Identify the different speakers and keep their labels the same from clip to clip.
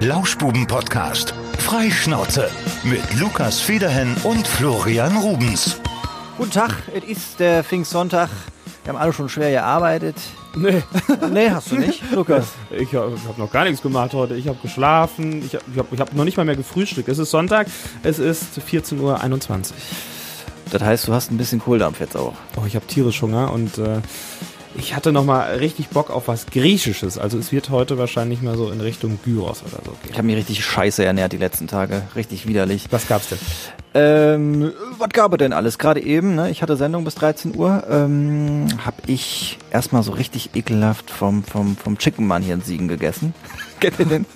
Speaker 1: Lauschbuben-Podcast. Freischnauze. Mit Lukas Federhen und Florian Rubens.
Speaker 2: Guten Tag, es ist der Pfingstsonntag. Wir haben alle schon schwer gearbeitet.
Speaker 3: Nee,
Speaker 2: Nee, hast du nicht, Lukas?
Speaker 3: ich habe hab noch gar nichts gemacht heute. Ich habe geschlafen. Ich habe ich hab, ich hab noch nicht mal mehr gefrühstückt. Es ist Sonntag. Es ist 14.21 Uhr.
Speaker 2: Das heißt, du hast ein bisschen Kohldampf jetzt auch.
Speaker 3: Oh, ich habe tierisch Hunger und äh, ich hatte noch mal richtig Bock auf was Griechisches. Also es wird heute wahrscheinlich mal so in Richtung Gyros oder so gehen.
Speaker 2: Ich habe mich richtig scheiße ernährt die letzten Tage. Richtig widerlich.
Speaker 3: Was gab's denn?
Speaker 2: Ähm, was gab es denn alles? Gerade eben, ne? Ich hatte Sendung bis 13 Uhr. Ähm, hab ich erstmal so richtig ekelhaft vom, vom, vom Chicken Man hier in Siegen gegessen. Kennt ihr den?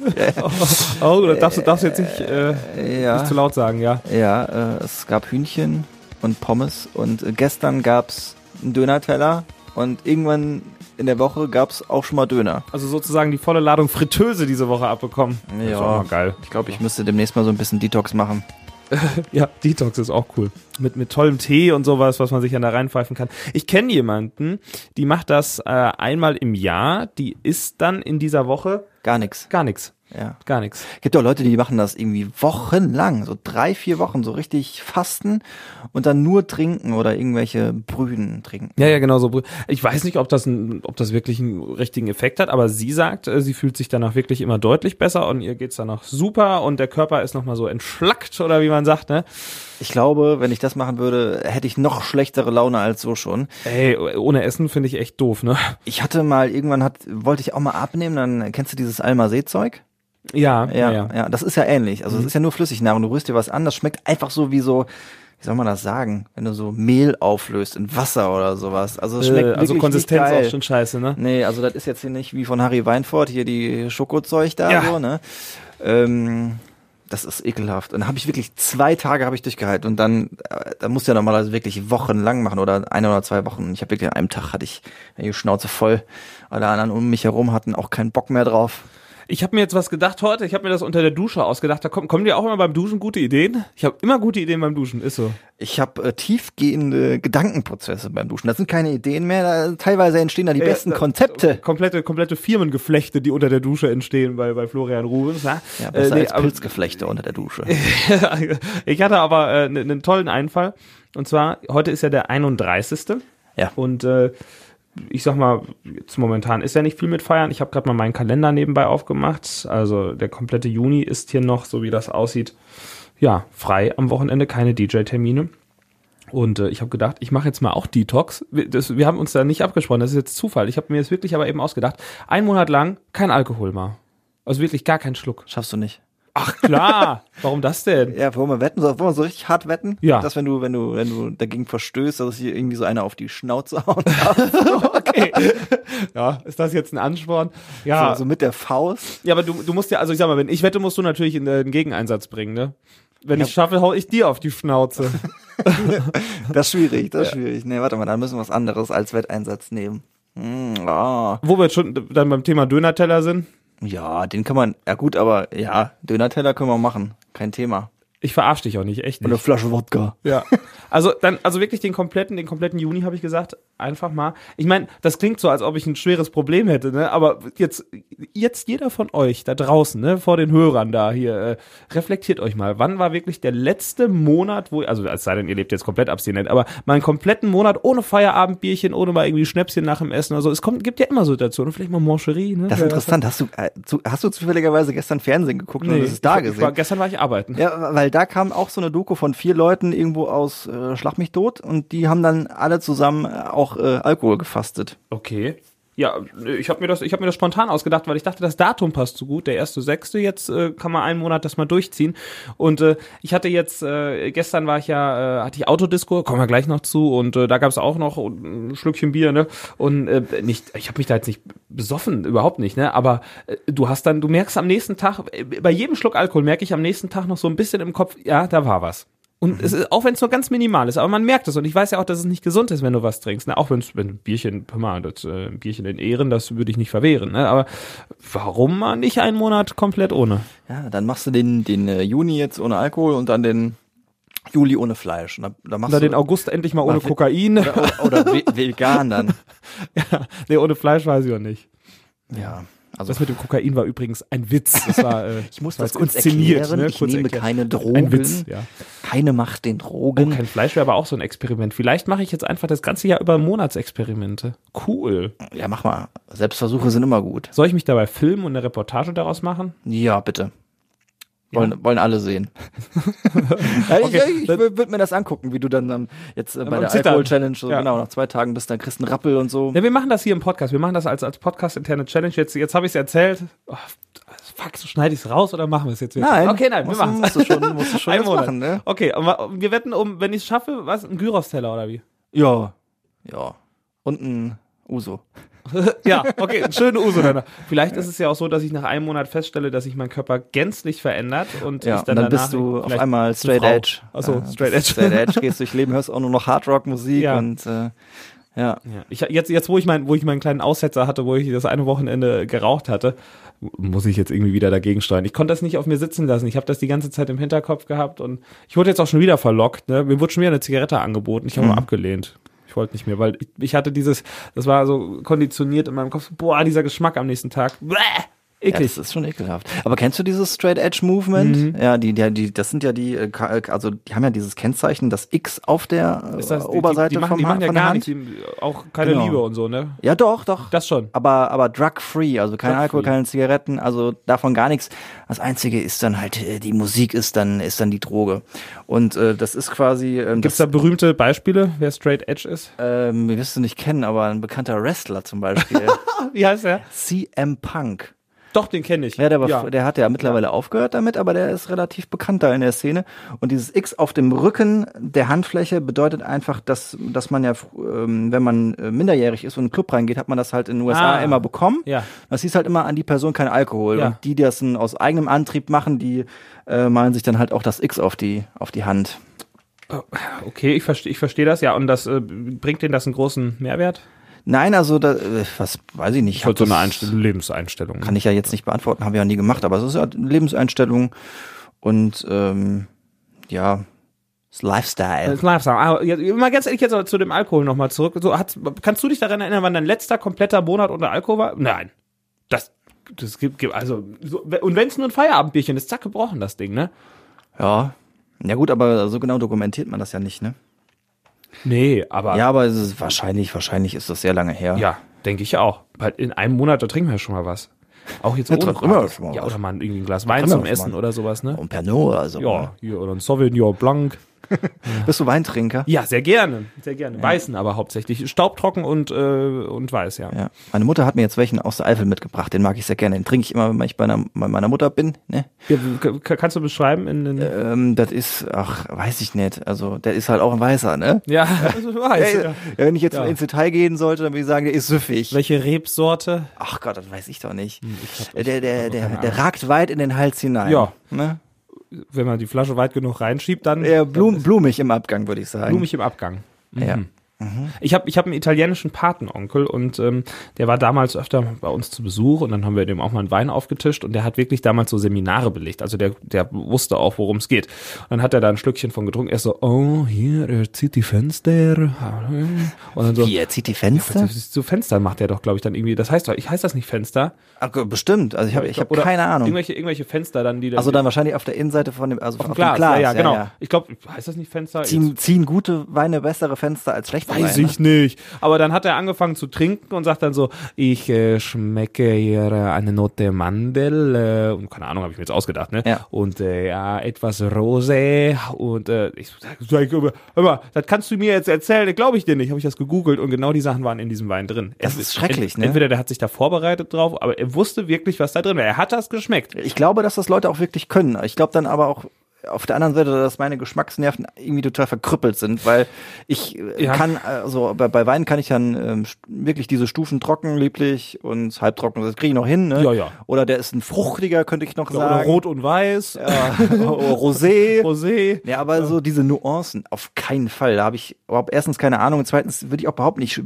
Speaker 3: Oh, du darfst, du darfst jetzt nicht, äh,
Speaker 2: ja.
Speaker 3: nicht zu laut sagen, ja.
Speaker 2: Ja, äh, es gab Hühnchen und Pommes und äh, gestern gab's einen Dönerteller und irgendwann in der Woche gab's auch schon mal Döner.
Speaker 3: Also sozusagen die volle Ladung Fritteuse diese Woche abbekommen. Das ist auch mal geil.
Speaker 2: Ich glaube, ich müsste demnächst mal so ein bisschen Detox machen.
Speaker 3: Ja, Detox ist auch cool. Mit, mit tollem Tee und sowas, was man sich dann da reinpfeifen kann. Ich kenne jemanden, die macht das äh, einmal im Jahr. Die isst dann in dieser Woche
Speaker 2: Gar nichts.
Speaker 3: gar nichts.
Speaker 2: Ja.
Speaker 3: Gar nichts.
Speaker 2: Gibt auch Leute, die machen das irgendwie wochenlang, so drei, vier Wochen, so richtig fasten und dann nur trinken oder irgendwelche Brühen trinken.
Speaker 3: Ja, ja, genau so. Ich weiß nicht, ob das, ein, ob das wirklich einen richtigen Effekt hat, aber sie sagt, äh, sie fühlt sich danach wirklich immer deutlich besser und ihr geht's danach super und der Körper ist nochmal so entschlackt oder wie man sagt, ne?
Speaker 2: Ich glaube, wenn ich das machen würde, hätte ich noch schlechtere Laune als so schon.
Speaker 3: Ey, ohne Essen finde ich echt doof, ne?
Speaker 2: Ich hatte mal, irgendwann hat, wollte ich auch mal abnehmen, dann kennst du dieses Almasee-Zeug?
Speaker 3: Ja,
Speaker 2: Ja, ja, das ist ja ähnlich. Also es ist ja nur Flüssignahrung. Du rührst dir was an, das schmeckt einfach so wie so, wie soll man das sagen, wenn du so Mehl auflöst in Wasser oder sowas. Also es schmeckt
Speaker 3: Äh, also Konsistenz auch schon scheiße, ne?
Speaker 2: Nee, also das ist jetzt hier nicht wie von Harry Weinfurt, hier die Schokozeug da
Speaker 3: Ja.
Speaker 2: so, ne? Ähm, das ist ekelhaft. Und dann habe ich wirklich zwei Tage habe ich durchgehalten und dann, äh, dann musst du ja normalerweise wirklich wochenlang machen oder eine oder zwei Wochen. Und ich habe wirklich an einem Tag hatte ich die Schnauze voll. Alle anderen um mich herum hatten auch keinen Bock mehr drauf.
Speaker 3: Ich habe mir jetzt was gedacht heute. Ich habe mir das unter der Dusche ausgedacht. Da kommen, kommen dir auch immer beim Duschen gute Ideen? Ich habe immer gute Ideen beim Duschen, ist so.
Speaker 2: Ich habe äh, tiefgehende Gedankenprozesse beim Duschen. Das sind keine Ideen mehr. Da, teilweise entstehen da die besten
Speaker 3: Äh,
Speaker 2: Konzepte.
Speaker 3: Komplette, komplette Firmengeflechte, die unter der Dusche entstehen bei, bei Florian Rubens. Ja,
Speaker 2: Ja, besser
Speaker 3: Äh, nee,
Speaker 2: als Pilzgeflechte unter der Dusche.
Speaker 3: ich hatte aber äh, einen einen tollen Einfall. Und zwar, heute ist ja der 31.
Speaker 2: Ja.
Speaker 3: Und äh, ich sag mal, jetzt momentan ist ja nicht viel mit Feiern. Ich habe gerade mal meinen Kalender nebenbei aufgemacht. Also der komplette Juni ist hier noch, so wie das aussieht, ja, frei am Wochenende, keine DJ-Termine. Und äh, ich habe gedacht, ich mache jetzt mal auch Detox. Wir, das, wir haben uns da nicht abgesprochen, das ist jetzt Zufall. Ich habe mir das wirklich aber eben ausgedacht. Ein Monat lang kein Alkohol mal. Also wirklich gar keinen Schluck.
Speaker 2: Schaffst du nicht.
Speaker 3: Ach klar, warum das denn?
Speaker 2: Ja, wollen wir wetten? Wollen wir so richtig hart wetten?
Speaker 3: Ja.
Speaker 2: Dass wenn du, wenn du, wenn du dagegen verstößt, dass hier irgendwie so einer auf die Schnauze hauen.
Speaker 3: Okay. Ja, ist das jetzt ein Ansporn? Ja,
Speaker 2: so, so mit der Faust.
Speaker 3: ja aber du, du musst ja, also ich sag mal, wenn ich wette, musst du natürlich in, einen Gegeneinsatz bringen, ne? Wenn ich schaffe, hau ich dir auf die Schnauze.
Speaker 2: Das ist schwierig, das ist schwierig. Nee, warte mal, dann müssen wir was anderes als Wetteinsatz nehmen. Hm, ah.
Speaker 3: Wo wir jetzt schon dann beim Thema Döner-Teller sind.
Speaker 2: Ja, den kann man, ja gut, aber ja, Döner-Teller können wir machen. Kein Thema.
Speaker 3: Ich verarsch dich auch nicht, echt
Speaker 2: Und eine
Speaker 3: nicht.
Speaker 2: Flasche Wodka.
Speaker 3: Ja. Also dann, also wirklich den kompletten, den kompletten Juni habe ich gesagt, einfach mal. Ich meine, das klingt so, als ob ich ein schweres Problem hätte, ne? Aber jetzt, jetzt jeder von euch da draußen, ne, vor den Hörern da hier, äh, reflektiert euch mal, wann war wirklich der letzte Monat, wo, also es sei denn, ihr lebt jetzt komplett abstinent, aber mal einen kompletten Monat ohne Feierabendbierchen, ohne mal irgendwie Schnäpschen nach dem Essen oder so. Es kommt, gibt ja immer Situationen, vielleicht mal Mancherie, ne?
Speaker 2: Das ist interessant. Hast du, äh, zu, hast du zufälligerweise gestern Fernsehen geguckt und es ist da
Speaker 3: ich, ich
Speaker 2: gesehen?
Speaker 3: war, gestern war ich arbeiten.
Speaker 2: Ja, weil da kam auch so eine Doku von vier Leuten irgendwo aus äh, Schlag mich tot und die haben dann alle zusammen äh, auch äh, Alkohol gefastet.
Speaker 3: Okay. Ja, ich habe mir das, ich habe mir das spontan ausgedacht, weil ich dachte, das Datum passt so gut. Der erste sechste jetzt äh, kann man einen Monat das mal durchziehen. Und äh, ich hatte jetzt äh, gestern war ich ja, äh, hatte ich Autodisco, kommen wir gleich noch zu. Und äh, da gab es auch noch ein Schlückchen Bier, ne? Und äh, nicht, ich habe mich da jetzt nicht besoffen, überhaupt nicht, ne? Aber äh, du hast dann, du merkst am nächsten Tag, äh, bei jedem Schluck Alkohol merke ich am nächsten Tag noch so ein bisschen im Kopf, ja, da war was. Und es ist, auch wenn es nur ganz minimal ist, aber man merkt es. Und ich weiß ja auch, dass es nicht gesund ist, wenn du was trinkst. Ne? Auch wenn's, wenn ein Bierchen, hör mal, das äh, ein Bierchen in Ehren, das würde ich nicht verwehren. Ne? Aber warum mal nicht einen Monat komplett ohne?
Speaker 2: Ja, dann machst du den, den äh, Juni jetzt ohne Alkohol und dann den Juli ohne Fleisch. Und da, da machst
Speaker 3: Oder
Speaker 2: du
Speaker 3: den August endlich mal ohne
Speaker 2: Mach-
Speaker 3: Kokain.
Speaker 2: oder, oder, oder ve- vegan dann.
Speaker 3: ja, nee, ohne Fleisch weiß ich auch nicht.
Speaker 2: Ja. Also
Speaker 3: Das mit dem Kokain war übrigens ein Witz. Das war, äh,
Speaker 2: ich muss das kurz
Speaker 3: inszeniert,
Speaker 2: erklären.
Speaker 3: ne?
Speaker 2: Ich
Speaker 3: Kurz
Speaker 2: nehme
Speaker 3: erklären.
Speaker 2: keine Drogen.
Speaker 3: Ein Witz, ja.
Speaker 2: Keine Macht den Drogen.
Speaker 3: Kein Fleisch wäre aber auch so ein Experiment. Vielleicht mache ich jetzt einfach das ganze Jahr über Monatsexperimente. Cool.
Speaker 2: ja, mach mal. Selbstversuche sind immer gut.
Speaker 3: Soll ich mich dabei filmen und eine Reportage daraus machen?
Speaker 2: Ja, bitte. Wollen, wollen alle sehen. ja, ich
Speaker 3: Okay,
Speaker 2: ich, ich würde mir das angucken, wie du dann, dann jetzt äh, bei der. Alkohol-Challenge, so
Speaker 3: Ja.
Speaker 2: genau, nach zwei Tagen bist, dann kriegst du einen Rappel und so.
Speaker 3: Ja, wir machen das hier im Podcast. Wir machen das als, als Podcast-interne Challenge. Jetzt, jetzt habe ich es erzählt. Oh, fuck, so schneide ich es raus oder machen wir es jetzt wieder?
Speaker 2: Nein.
Speaker 3: Okay, nein, wir machen
Speaker 2: musst du schon- musst du schon
Speaker 3: Ein
Speaker 2: jetzt
Speaker 3: Monat.
Speaker 2: machen, ne?
Speaker 3: Okay, und wir wetten um, wenn ich es schaffe, was? Ein Gyros-Teller oder wie?
Speaker 2: Ja. Ja. Und ein Uso.
Speaker 3: ja, okay, einen schönen Uso dann. Vielleicht ist es ja auch so, dass ich nach einem Monat feststelle, dass sich mein Körper gänzlich verändert und
Speaker 2: Ja,
Speaker 3: ich
Speaker 2: und
Speaker 3: dann,
Speaker 2: dann
Speaker 3: danach
Speaker 2: bist du auf einmal straight edge.
Speaker 3: Achso,
Speaker 2: Ja,
Speaker 3: straight edge.
Speaker 2: Straight edge, gehst durch Leben, hörst auch nur noch Hardrock-Musik
Speaker 3: Ja.
Speaker 2: und äh, ja.
Speaker 3: Ja, ich, jetzt, jetzt wo ich mein, wo ich meinen kleinen Aussetzer hatte, wo ich das eine Wochenende geraucht hatte, muss ich jetzt irgendwie wieder dagegen steuern. Ich konnte das nicht auf mir sitzen lassen. Ich habe das die ganze Zeit im Hinterkopf gehabt und ich wurde jetzt auch schon wieder verlockt. Ne? Mir wurde schon wieder eine Zigarette angeboten. Ich habe
Speaker 2: Mhm.
Speaker 3: abgelehnt. Ich wollte nicht mehr, weil ich, ich hatte dieses, das war so konditioniert in meinem Kopf. Boah, dieser Geschmack am nächsten Tag. Bäh,
Speaker 2: Ja,
Speaker 3: eklig.
Speaker 2: das ist schon ekelhaft. Aber kennst du dieses Straight Edge Movement?
Speaker 3: Mhm.
Speaker 2: Ja, die, die, die, das sind ja die, äh, Ka- also die haben ja dieses Kennzeichen, das X auf der äh,
Speaker 3: das, die-
Speaker 2: Oberseite
Speaker 3: die, die machen,
Speaker 2: vom
Speaker 3: die machen
Speaker 2: Hand-
Speaker 3: ja
Speaker 2: von der
Speaker 3: gar
Speaker 2: Hand.
Speaker 3: nichts, die- auch keine
Speaker 2: Genau.
Speaker 3: Liebe und so, ne?
Speaker 2: Ja, doch, doch.
Speaker 3: Das schon.
Speaker 2: aber aber drug-free, also kein
Speaker 3: Drug-free.
Speaker 2: Alkohol, keine Zigaretten, also davon gar nichts. Das Einzige ist dann halt, äh, die Musik ist dann, ist dann die Droge. Und äh, das ist quasi, ähm,
Speaker 3: Gibt's
Speaker 2: das,
Speaker 3: da berühmte Beispiele, wer Straight Edge ist?
Speaker 2: ähm, wirst du nicht kennen, aber ein bekannter Wrestler zum Beispiel,
Speaker 3: Wie heißt er?
Speaker 2: CM Punk.
Speaker 3: Doch, den kenne ich.
Speaker 2: Ja, der, war,
Speaker 3: ja.
Speaker 2: der hat ja mittlerweile aufgehört damit, aber der ist relativ bekannt da in der Szene. Und dieses X auf dem Rücken der Handfläche bedeutet einfach, dass, dass man ja, ähm, wenn man äh, minderjährig ist und in einen Club reingeht, hat man das halt in den USA
Speaker 3: Ah.
Speaker 2: immer bekommen.
Speaker 3: Ja.
Speaker 2: Das hieß halt immer an die Person kein Alkohol.
Speaker 3: Ja.
Speaker 2: Und die, die das aus eigenem Antrieb machen, die äh, malen sich dann halt auch das X auf die, auf die Hand.
Speaker 3: Okay, ich verstehe ich versteh das, ja. Und das äh, bringt denen das einen großen Mehrwert?
Speaker 2: Nein, also da, äh, was weiß ich nicht. Ich
Speaker 3: so eine Einstellung, Lebenseinstellung.
Speaker 2: Kann ich ja jetzt nicht beantworten, haben wir ja nie gemacht, aber es ist ja eine Lebenseinstellung und ähm, ja, das Lifestyle.
Speaker 3: Das Lifestyle. Ah, jetzt, mal ganz ehrlich jetzt aber zu dem Alkohol nochmal zurück. So, hat, kannst du dich daran erinnern, wann dein letzter kompletter Monat unter Alkohol war? Nein. Das, das gibt, gibt also, so, und wenn es nur ein Feierabendbierchen ist, zack, gebrochen das Ding, ne?
Speaker 2: Ja. Ja gut, aber so genau dokumentiert man das ja nicht, ne?
Speaker 3: Nee, aber
Speaker 2: Ja, aber es ist wahrscheinlich, wahrscheinlich ist das sehr lange her.
Speaker 3: ja denke ich auch. Weil in einem Monat, da trinken wir ja schon mal was. Auch jetzt
Speaker 2: Ja,
Speaker 3: ohne Braten.
Speaker 2: schon mal
Speaker 3: Ja, oder mal irgendwie ein Glas Wein zum Essen
Speaker 2: mal.
Speaker 3: oder sowas, ne?
Speaker 2: Und Pernod oder so.
Speaker 3: Ja, hier, oder ein Sauvignon Blanc.
Speaker 2: Bist du Weintrinker?
Speaker 3: Ja, sehr gerne. Sehr gerne. Weißen aber hauptsächlich. Staubtrocken und, äh, und weiß, ja.
Speaker 2: Ja. Meine Mutter hat mir jetzt welchen aus der Eifel mitgebracht, den mag ich sehr gerne. Den trinke ich immer, wenn ich bei, einer, bei meiner Mutter bin. Ne?
Speaker 3: Ja, kannst du beschreiben? In, in,
Speaker 2: Ähm, das ist, ach, weiß ich nicht. Also, der ist halt auch ein Weißer, ne?
Speaker 3: ja, weiß,
Speaker 2: Ja,
Speaker 3: ja.
Speaker 2: ja, wenn ich jetzt
Speaker 3: Ja.
Speaker 2: ins Detail gehen sollte, dann würde ich sagen, der ist süffig.
Speaker 3: Welche Rebsorte?
Speaker 2: Ach Gott, das weiß ich doch nicht.
Speaker 3: Hm, ich hab-
Speaker 2: der, der, der, der ragt weit in den Hals hinein.
Speaker 3: Ja.
Speaker 2: Ne?
Speaker 3: Wenn man die Flasche weit genug reinschiebt, dann
Speaker 2: Eher blum, blumig im Abgang, würde ich sagen.
Speaker 3: blumig im Abgang.
Speaker 2: Ja.
Speaker 3: Ich habe ich hab einen italienischen Patenonkel und ähm, der war damals öfter bei uns zu Besuch und dann haben wir dem auch mal einen Wein aufgetischt und der hat wirklich damals so Seminare belegt. Also der, der wusste auch, worum es geht. Und dann hat er da ein Schlückchen von getrunken. Er so, oh, hier, er zieht die Fenster. Und dann so,
Speaker 2: Wie, er zieht die Fenster?
Speaker 3: so Fenster macht er doch, glaube ich, dann irgendwie. Das heißt doch, ich heißt das nicht Fenster?
Speaker 2: Ach, bestimmt. Also ich habe ich hab keine Ahnung.
Speaker 3: Irgendwelche, irgendwelche Fenster dann, die dann.
Speaker 2: Also dann wahrscheinlich auf der Innenseite von dem, also
Speaker 3: auf
Speaker 2: auf
Speaker 3: dem Glas. ja, ja, genau. Ich glaube, heißt das nicht Fenster?
Speaker 2: Ziehen, ziehen gute Weine bessere Fenster als schlechte
Speaker 3: Weiß ich nicht. Aber dann hat er angefangen zu trinken und sagt dann so, ich äh, schmecke hier äh, eine Note Mandel äh, und keine Ahnung, habe ich mir jetzt ausgedacht, ne?
Speaker 2: Ja.
Speaker 3: Und äh, ja, etwas Rosé und äh, ich sag, hör mal, das kannst du mir jetzt erzählen, glaube ich dir nicht. Habe ich das gegoogelt und genau die Sachen waren in diesem Wein drin.
Speaker 2: Das ist schrecklich, ne?
Speaker 3: Entweder der hat sich da vorbereitet drauf, aber er wusste wirklich, was da drin war. Er hat das geschmeckt.
Speaker 2: Ich glaube, dass das Leute auch wirklich können. Ich glaube dann aber auch auf der anderen Seite, dass meine Geschmacksnerven irgendwie total verkrüppelt sind, weil ich äh,
Speaker 3: Ja.
Speaker 2: kann, also bei, bei Wein kann ich dann ähm, wirklich diese Stufen trocken, lieblich und halbtrocken, das kriege ich noch hin. Ne?
Speaker 3: Ja, ja.
Speaker 2: Oder der ist ein fruchtiger, könnte ich noch
Speaker 3: Oder
Speaker 2: sagen.
Speaker 3: rot und weiß,
Speaker 2: Ja, Rosé.
Speaker 3: Rosé.
Speaker 2: Ja, aber so diese Nuancen, auf keinen Fall. Da habe ich überhaupt erstens keine Ahnung und zweitens würde ich auch überhaupt nicht,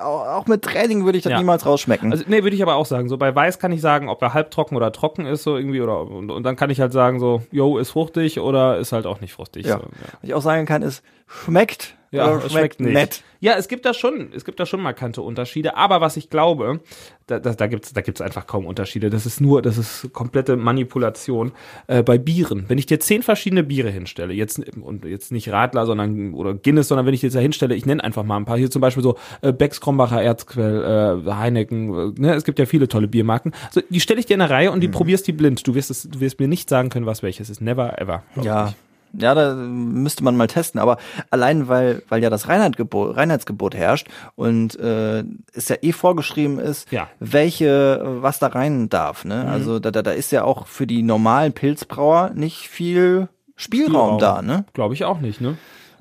Speaker 2: auch mit Training würde ich das
Speaker 3: Ja.
Speaker 2: niemals rausschmecken.
Speaker 3: Also, nee, würde ich aber auch sagen. So bei Weiß kann ich sagen, ob er halbtrocken oder trocken ist, so irgendwie, oder und, und dann kann ich halt sagen, so, yo, ist fruchtig oder ist halt auch nicht fruchtig.
Speaker 2: ja.
Speaker 3: So,
Speaker 2: Was ich auch sagen kann, ist, schmeckt,
Speaker 3: Ja, es schmeckt nicht.
Speaker 2: nett?
Speaker 3: Ja, es gibt da schon, es gibt da schon markante Unterschiede. Aber was ich glaube, da, da, da gibt's, da gibt's einfach kaum Unterschiede. Das ist nur, das ist komplette Manipulation. Äh, bei Bieren, wenn ich dir zehn verschiedene Biere hinstelle, jetzt und jetzt nicht Radler, sondern oder Guinness, sondern wenn ich dir jetzt da hinstelle, ich nenne einfach mal ein paar. Hier zum Beispiel so äh, Becks, Krombacher, Erzquell, äh, Heineken. Äh, ne? Es gibt ja viele tolle Biermarken. So, die stelle ich dir in eine Reihe und die probierst die blind. Du wirst es, du wirst mir nicht sagen können, was welches ist. Never ever.
Speaker 2: Ja. Ja, da müsste man mal testen, aber allein weil, weil ja das Reinheitsgebot, Reinheitsgebot herrscht und äh, es ja eh vorgeschrieben ist,
Speaker 3: Ja.
Speaker 2: welche, was da rein darf. Ne? Also da, da, da ist ja auch für die normalen Pilzbrauer nicht viel Spielraum, da, ne?
Speaker 3: Glaube ich auch nicht, ne?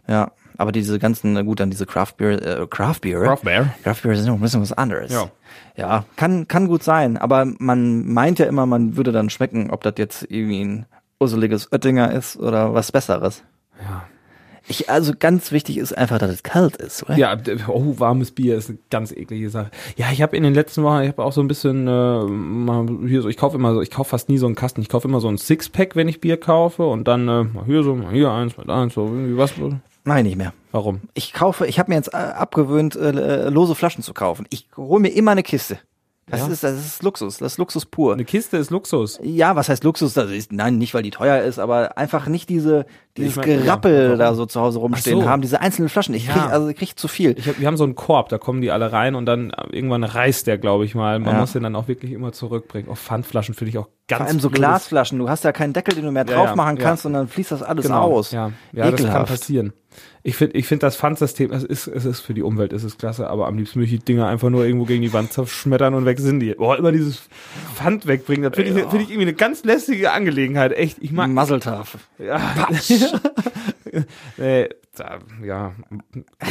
Speaker 2: Ja. Aber diese ganzen, na gut, dann diese Craft Beer, äh, Craft Beer.
Speaker 3: Craft Beer.
Speaker 2: Craft Beer ist noch ein bisschen was anderes.
Speaker 3: Ja.
Speaker 2: Ja, kann, kann gut sein, aber man meint ja immer, man würde dann schmecken, ob das jetzt irgendwie ein urseliges Oettinger ist oder was Besseres.
Speaker 3: Ja.
Speaker 2: Ich, also ganz wichtig ist einfach, dass es kalt ist, oder?
Speaker 3: Ja, oh, warmes Bier ist eine ganz eklige Sache. Ja, ich habe in den letzten Wochen, ich habe auch so ein bisschen, äh, mal hier so, ich kaufe immer so, ich kaufe fast nie so einen Kasten, ich kaufe immer so ein Sixpack, wenn ich Bier kaufe und dann äh, mal hier so, mal hier eins, mal eins, so irgendwie was.
Speaker 2: Nein, nicht mehr.
Speaker 3: Warum?
Speaker 2: Ich kaufe, ich habe mir jetzt äh, abgewöhnt, äh, äh, lose Flaschen zu kaufen. Ich hole mir immer eine Kiste. Das
Speaker 3: Ja?
Speaker 2: ist, das ist Luxus, das ist Luxus pur.
Speaker 3: Eine Kiste ist Luxus.
Speaker 2: Ja, was heißt Luxus? Das ist, nein, nicht weil die teuer ist, aber einfach nicht diese dieses
Speaker 3: Ich mein,
Speaker 2: Gerappel
Speaker 3: ja,
Speaker 2: da so zu Hause rumstehen
Speaker 3: so.
Speaker 2: haben, diese einzelnen Flaschen. Ich
Speaker 3: Ja.
Speaker 2: krieg, also ich krieg zu viel.
Speaker 3: Hab, wir haben so einen Korb, da kommen die alle rein und dann äh, irgendwann reißt der, glaube ich mal. Man muss den dann auch wirklich immer zurückbringen. Auch Pfandflaschen finde ich auch ganz
Speaker 2: Vor allem so Glasflaschen. Du hast ja keinen Deckel, den du mehr
Speaker 3: Ja,
Speaker 2: drauf machen
Speaker 3: ja.
Speaker 2: kannst und dann fließt das alles
Speaker 3: Genau,
Speaker 2: aus.
Speaker 3: Ja, ja das kann passieren. Ich finde, ich finde das Pfandsystem, es ist, es ist für die Umwelt, es ist klasse, aber am liebsten möchte ich die Dinger einfach nur irgendwo gegen die Wand zerschmettern und weg sind die. Boah, immer dieses Pfand wegbringen, das finde ich, finde ich irgendwie eine ganz lästige Angelegenheit. Echt, ich mag,
Speaker 2: Muzzletaf.
Speaker 3: ja. nee, da, ja,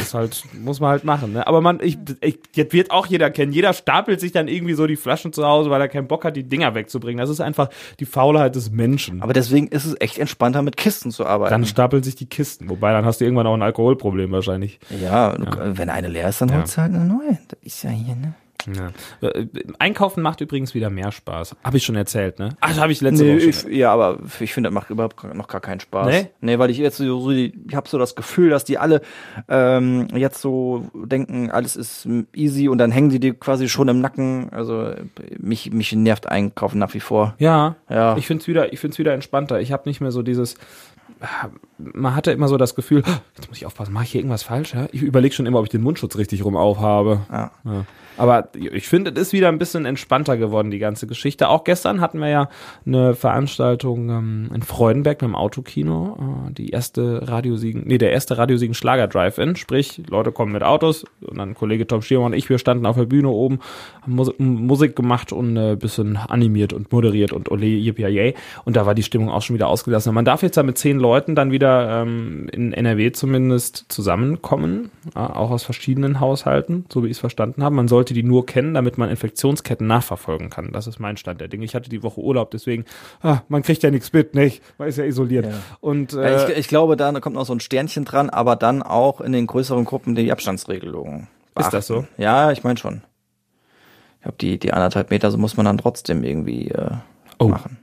Speaker 3: ist halt, muss man halt machen, ne? Aber man, ich, ich, jetzt wird auch jeder kennen. Jeder stapelt sich dann irgendwie so die Flaschen zu Hause, weil er keinen Bock hat, die Dinger wegzubringen. Das ist einfach die Faulheit des Menschen.
Speaker 2: Aber deswegen ist es echt entspannter, mit Kisten zu arbeiten.
Speaker 3: Dann stapeln sich die Kisten. Wobei, dann hast du irgendwann auch ein Alkoholproblem wahrscheinlich.
Speaker 2: ja, du- wenn eine leer ist, dann holst du halt eine neue. Das ist ja hier, ne?
Speaker 3: Ja. Äh, Einkaufen macht übrigens wieder mehr Spaß. Habe ich schon erzählt, ne? Ach, habe ich letzte
Speaker 2: Nee,
Speaker 3: Woche
Speaker 2: ich, ja, aber ich finde, das macht überhaupt noch gar keinen Spaß.
Speaker 3: Nee?
Speaker 2: Nee, weil ich jetzt so, ich habe so das Gefühl, dass die alle ähm, jetzt so denken, alles ist easy und dann hängen die dir quasi schon im Nacken. Also mich, mich nervt Einkaufen nach wie vor.
Speaker 3: Ja,
Speaker 2: Ja.
Speaker 3: ich find's wieder, ich find's wieder entspannter. Ich habe nicht mehr so dieses, man hatte immer so das Gefühl, "Oh, jetzt muss ich aufpassen, mache ich hier irgendwas falsch? Ja? Ich überlege schon immer, ob ich den Mundschutz richtig rum aufhabe.
Speaker 2: Ja.
Speaker 3: Ja. Aber ich finde, es ist wieder ein bisschen entspannter geworden, die ganze Geschichte. Auch gestern hatten wir ja eine Veranstaltung ähm, in Freudenberg beim Autokino. Äh, die erste Radiosiegen, nee, der erste Radiosiegen Schlager Drive-In. Sprich, Leute kommen mit Autos und dann Kollege Tom Schirmer und ich, wir standen auf der Bühne oben, haben Musik, Musik gemacht und ein äh, bisschen animiert und moderiert und ole yippie Und da war die Stimmung auch schon wieder ausgelassen. Man darf jetzt da mit zehn Leuten dann wieder ähm, in NRW zumindest zusammenkommen, äh, auch aus verschiedenen Haushalten, so wie ich es verstanden habe. Man sollte die nur kennen, damit man Infektionsketten nachverfolgen kann. Das ist mein Stand der Dinge. Ich hatte die Woche Urlaub, deswegen, ah, man kriegt ja nichts mit, nicht? Man ist ja isoliert.
Speaker 2: Ja.
Speaker 3: Und äh,
Speaker 2: ich, ich glaube, da kommt noch so ein Sternchen dran, aber dann auch in den größeren Gruppen die Abstandsregelungen.
Speaker 3: Ist das so?
Speaker 2: Ja, ich meine schon. Ich glaube, die, die anderthalb Meter so muss man dann trotzdem irgendwie äh,
Speaker 3: Oh.
Speaker 2: machen.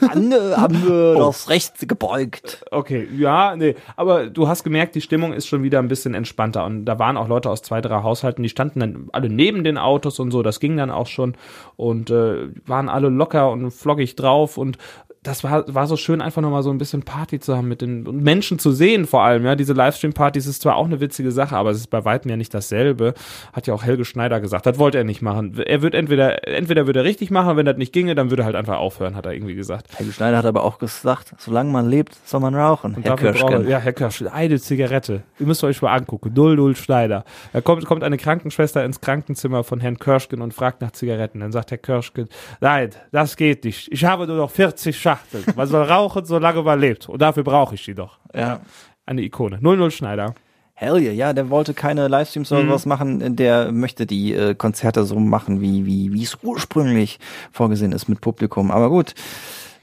Speaker 2: Anne, haben wir das Recht gebeugt.
Speaker 3: Okay, ja, nee, aber du hast gemerkt, die Stimmung ist schon wieder ein bisschen entspannter und da waren auch Leute aus zwei, drei Haushalten, die standen dann alle neben den Autos und so, das ging dann auch schon und äh, waren alle locker und flockig drauf und das war, war so schön, einfach nochmal so ein bisschen Party zu haben mit den und Menschen zu sehen vor allem, ja, diese Livestream-Partys ist zwar auch eine witzige Sache, aber es ist bei weitem ja nicht dasselbe, hat ja auch Helge Schneider gesagt, das wollte er nicht machen. Er wird entweder, entweder würde er richtig machen, wenn das nicht ginge, dann würde er halt einfach aufhören, hat er irgendwie gesagt.
Speaker 2: Helge Schneider hat aber auch gesagt, solange man lebt, soll man rauchen.
Speaker 3: Und
Speaker 2: Herr
Speaker 3: er,
Speaker 2: Kirschken.
Speaker 3: ja, Herr Kirsch, eine Zigarette. Ihr müsst euch mal angucken. 00 Schneider. Da kommt, kommt eine Krankenschwester ins Krankenzimmer von Herrn Kirschken und fragt nach Zigaretten. Dann sagt Herr Kirschken, nein, das geht nicht. Ich habe nur noch 40 Schachteln. Man soll rauchen, solange man lebt. Und dafür brauche ich die doch.
Speaker 2: Ja.
Speaker 3: Eine Ikone. 00 Schneider.
Speaker 2: Hell yeah, ja, der wollte keine Livestreams oder
Speaker 3: Mhm.
Speaker 2: was machen, der möchte die äh, Konzerte so machen, wie, wie, wie es ursprünglich vorgesehen ist mit Publikum. Aber gut,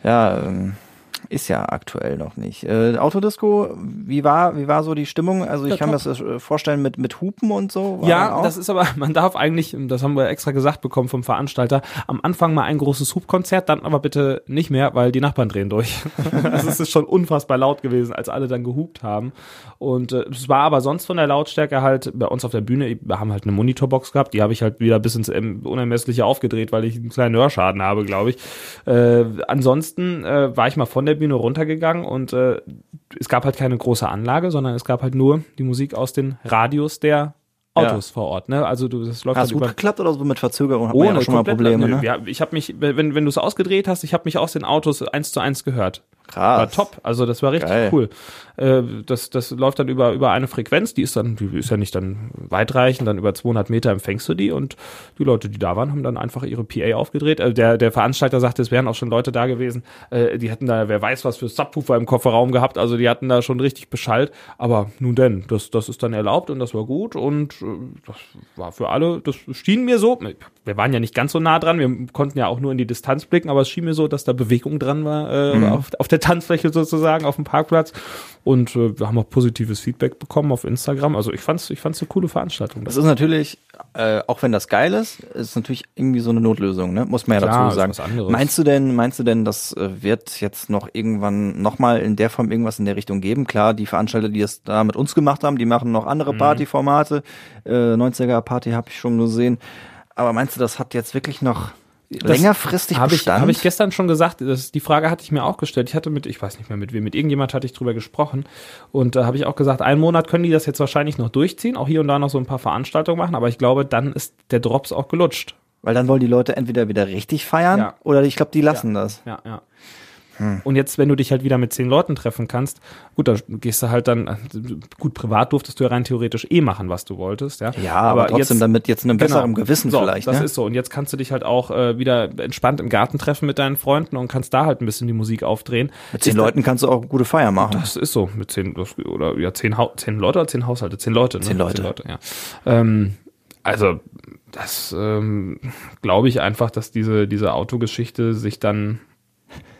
Speaker 2: ja, ähm, Ist ja aktuell noch nicht. Äh, Autodisco, wie war, wie war so die Stimmung? Also ich
Speaker 3: Ja,
Speaker 2: kann mir
Speaker 3: top.
Speaker 2: das äh, vorstellen mit, mit Hupen und so. war
Speaker 3: Ja, das ist aber, man darf eigentlich, das haben wir extra gesagt bekommen vom Veranstalter, am Anfang mal ein großes Hubkonzert, dann aber bitte nicht mehr, weil die Nachbarn drehen durch. es ist schon unfassbar laut gewesen, als alle dann gehupt haben. Und äh, es war aber sonst von der Lautstärke halt bei uns auf der Bühne, wir haben halt eine Monitorbox gehabt, die habe ich halt wieder bis ins ähm, Unermessliche aufgedreht, weil ich einen kleinen Hörschaden habe, glaube ich. Äh, ansonsten äh, war ich mal von der Bühne runtergegangen und äh, es gab halt keine große Anlage, sondern es gab halt nur die Musik aus den Radios der Autos vor Ort. Ne? Also du, das läuft
Speaker 2: Hat
Speaker 3: halt
Speaker 2: gut
Speaker 3: über
Speaker 2: geklappt oder so mit Verzögerung? Ja
Speaker 3: ohne
Speaker 2: auch schon mal Probleme, ne?
Speaker 3: Ja, ich habe mich, wenn, wenn du es ausgedreht hast, ich habe mich aus den Autos eins zu eins gehört.
Speaker 2: Krass.
Speaker 3: War top. Also das war richtig
Speaker 2: Geil.
Speaker 3: cool. Äh, das, das läuft dann über, über eine Frequenz, die ist dann, die ist ja nicht dann weitreichend, dann über 200 Meter empfängst du die und die Leute, die da waren, haben dann einfach ihre PA aufgedreht. Also der, der Veranstalter sagte, es wären auch schon Leute da gewesen, äh, die hätten da, wer weiß was für Subwoofer im Kofferraum gehabt, also die hatten da schon richtig Bescheid. Aber nun denn, das, das ist dann erlaubt und das war gut und äh, das war für alle, das schien mir so, wir waren ja nicht ganz so nah dran, wir konnten ja auch nur in die Distanz blicken, aber es schien mir so, dass da Bewegung dran war, äh, auf, auf der Tanzfläche sozusagen, auf dem Parkplatz. Und äh, wir haben auch positives Feedback bekommen auf Instagram. Also ich fand's, ich fand's eine coole Veranstaltung.
Speaker 2: Das ist natürlich, äh, auch wenn das geil ist, ist natürlich irgendwie so eine Notlösung, ne? Muss man ja
Speaker 3: Klar,
Speaker 2: dazu
Speaker 3: ist
Speaker 2: sagen. Meinst du denn, meinst du denn, das äh, wird jetzt noch irgendwann nochmal in der Form irgendwas in der Richtung geben? Klar, die Veranstalter, die es da mit uns gemacht haben, die machen noch
Speaker 3: Mhm.
Speaker 2: andere Partyformate. Äh, 90er Party habe ich schon gesehen. Aber meinst du, das hat jetzt wirklich noch längerfristig
Speaker 3: Habe ich,
Speaker 2: Bestand?
Speaker 3: hab ich gestern schon gesagt, das, die Frage hatte ich mir auch gestellt. Ich hatte mit, ich weiß nicht mehr mit wem, mit irgendjemand hatte ich drüber gesprochen. Und da habe ich auch gesagt, einen Monat können die das jetzt wahrscheinlich noch durchziehen, auch hier und da noch so ein paar Veranstaltungen machen, aber ich glaube, dann ist der Drops auch gelutscht.
Speaker 2: Weil dann wollen die Leute entweder wieder richtig feiern
Speaker 3: Ja.
Speaker 2: oder ich glaube, die lassen das.
Speaker 3: Ja, ja.
Speaker 2: Hm.
Speaker 3: Und jetzt, wenn du dich halt wieder mit zehn Leuten treffen kannst, gut, da gehst du halt dann, gut, privat durftest du ja rein theoretisch eh machen, was du wolltest, ja.
Speaker 2: Ja, aber, trotzdem
Speaker 3: jetzt,
Speaker 2: dann mit jetzt einem
Speaker 3: Genau.
Speaker 2: besseren Gewissen
Speaker 3: so,
Speaker 2: vielleicht.
Speaker 3: Das
Speaker 2: ne?
Speaker 3: ist so. Und jetzt kannst du dich halt auch äh, wieder entspannt im Garten treffen mit deinen Freunden und kannst da halt ein bisschen die Musik aufdrehen.
Speaker 2: mit zehn
Speaker 3: Ist-
Speaker 2: Leuten kannst du auch gute Feier machen.
Speaker 3: Das ist so. Mit zehn, oder ja, zehn, zehn Leute oder zehn Haushalte? Zehn Leute. Ne?
Speaker 2: Zehn Leute.
Speaker 3: ja. Ähm, also, das ähm, glaube ich einfach, dass diese, diese Autogeschichte sich dann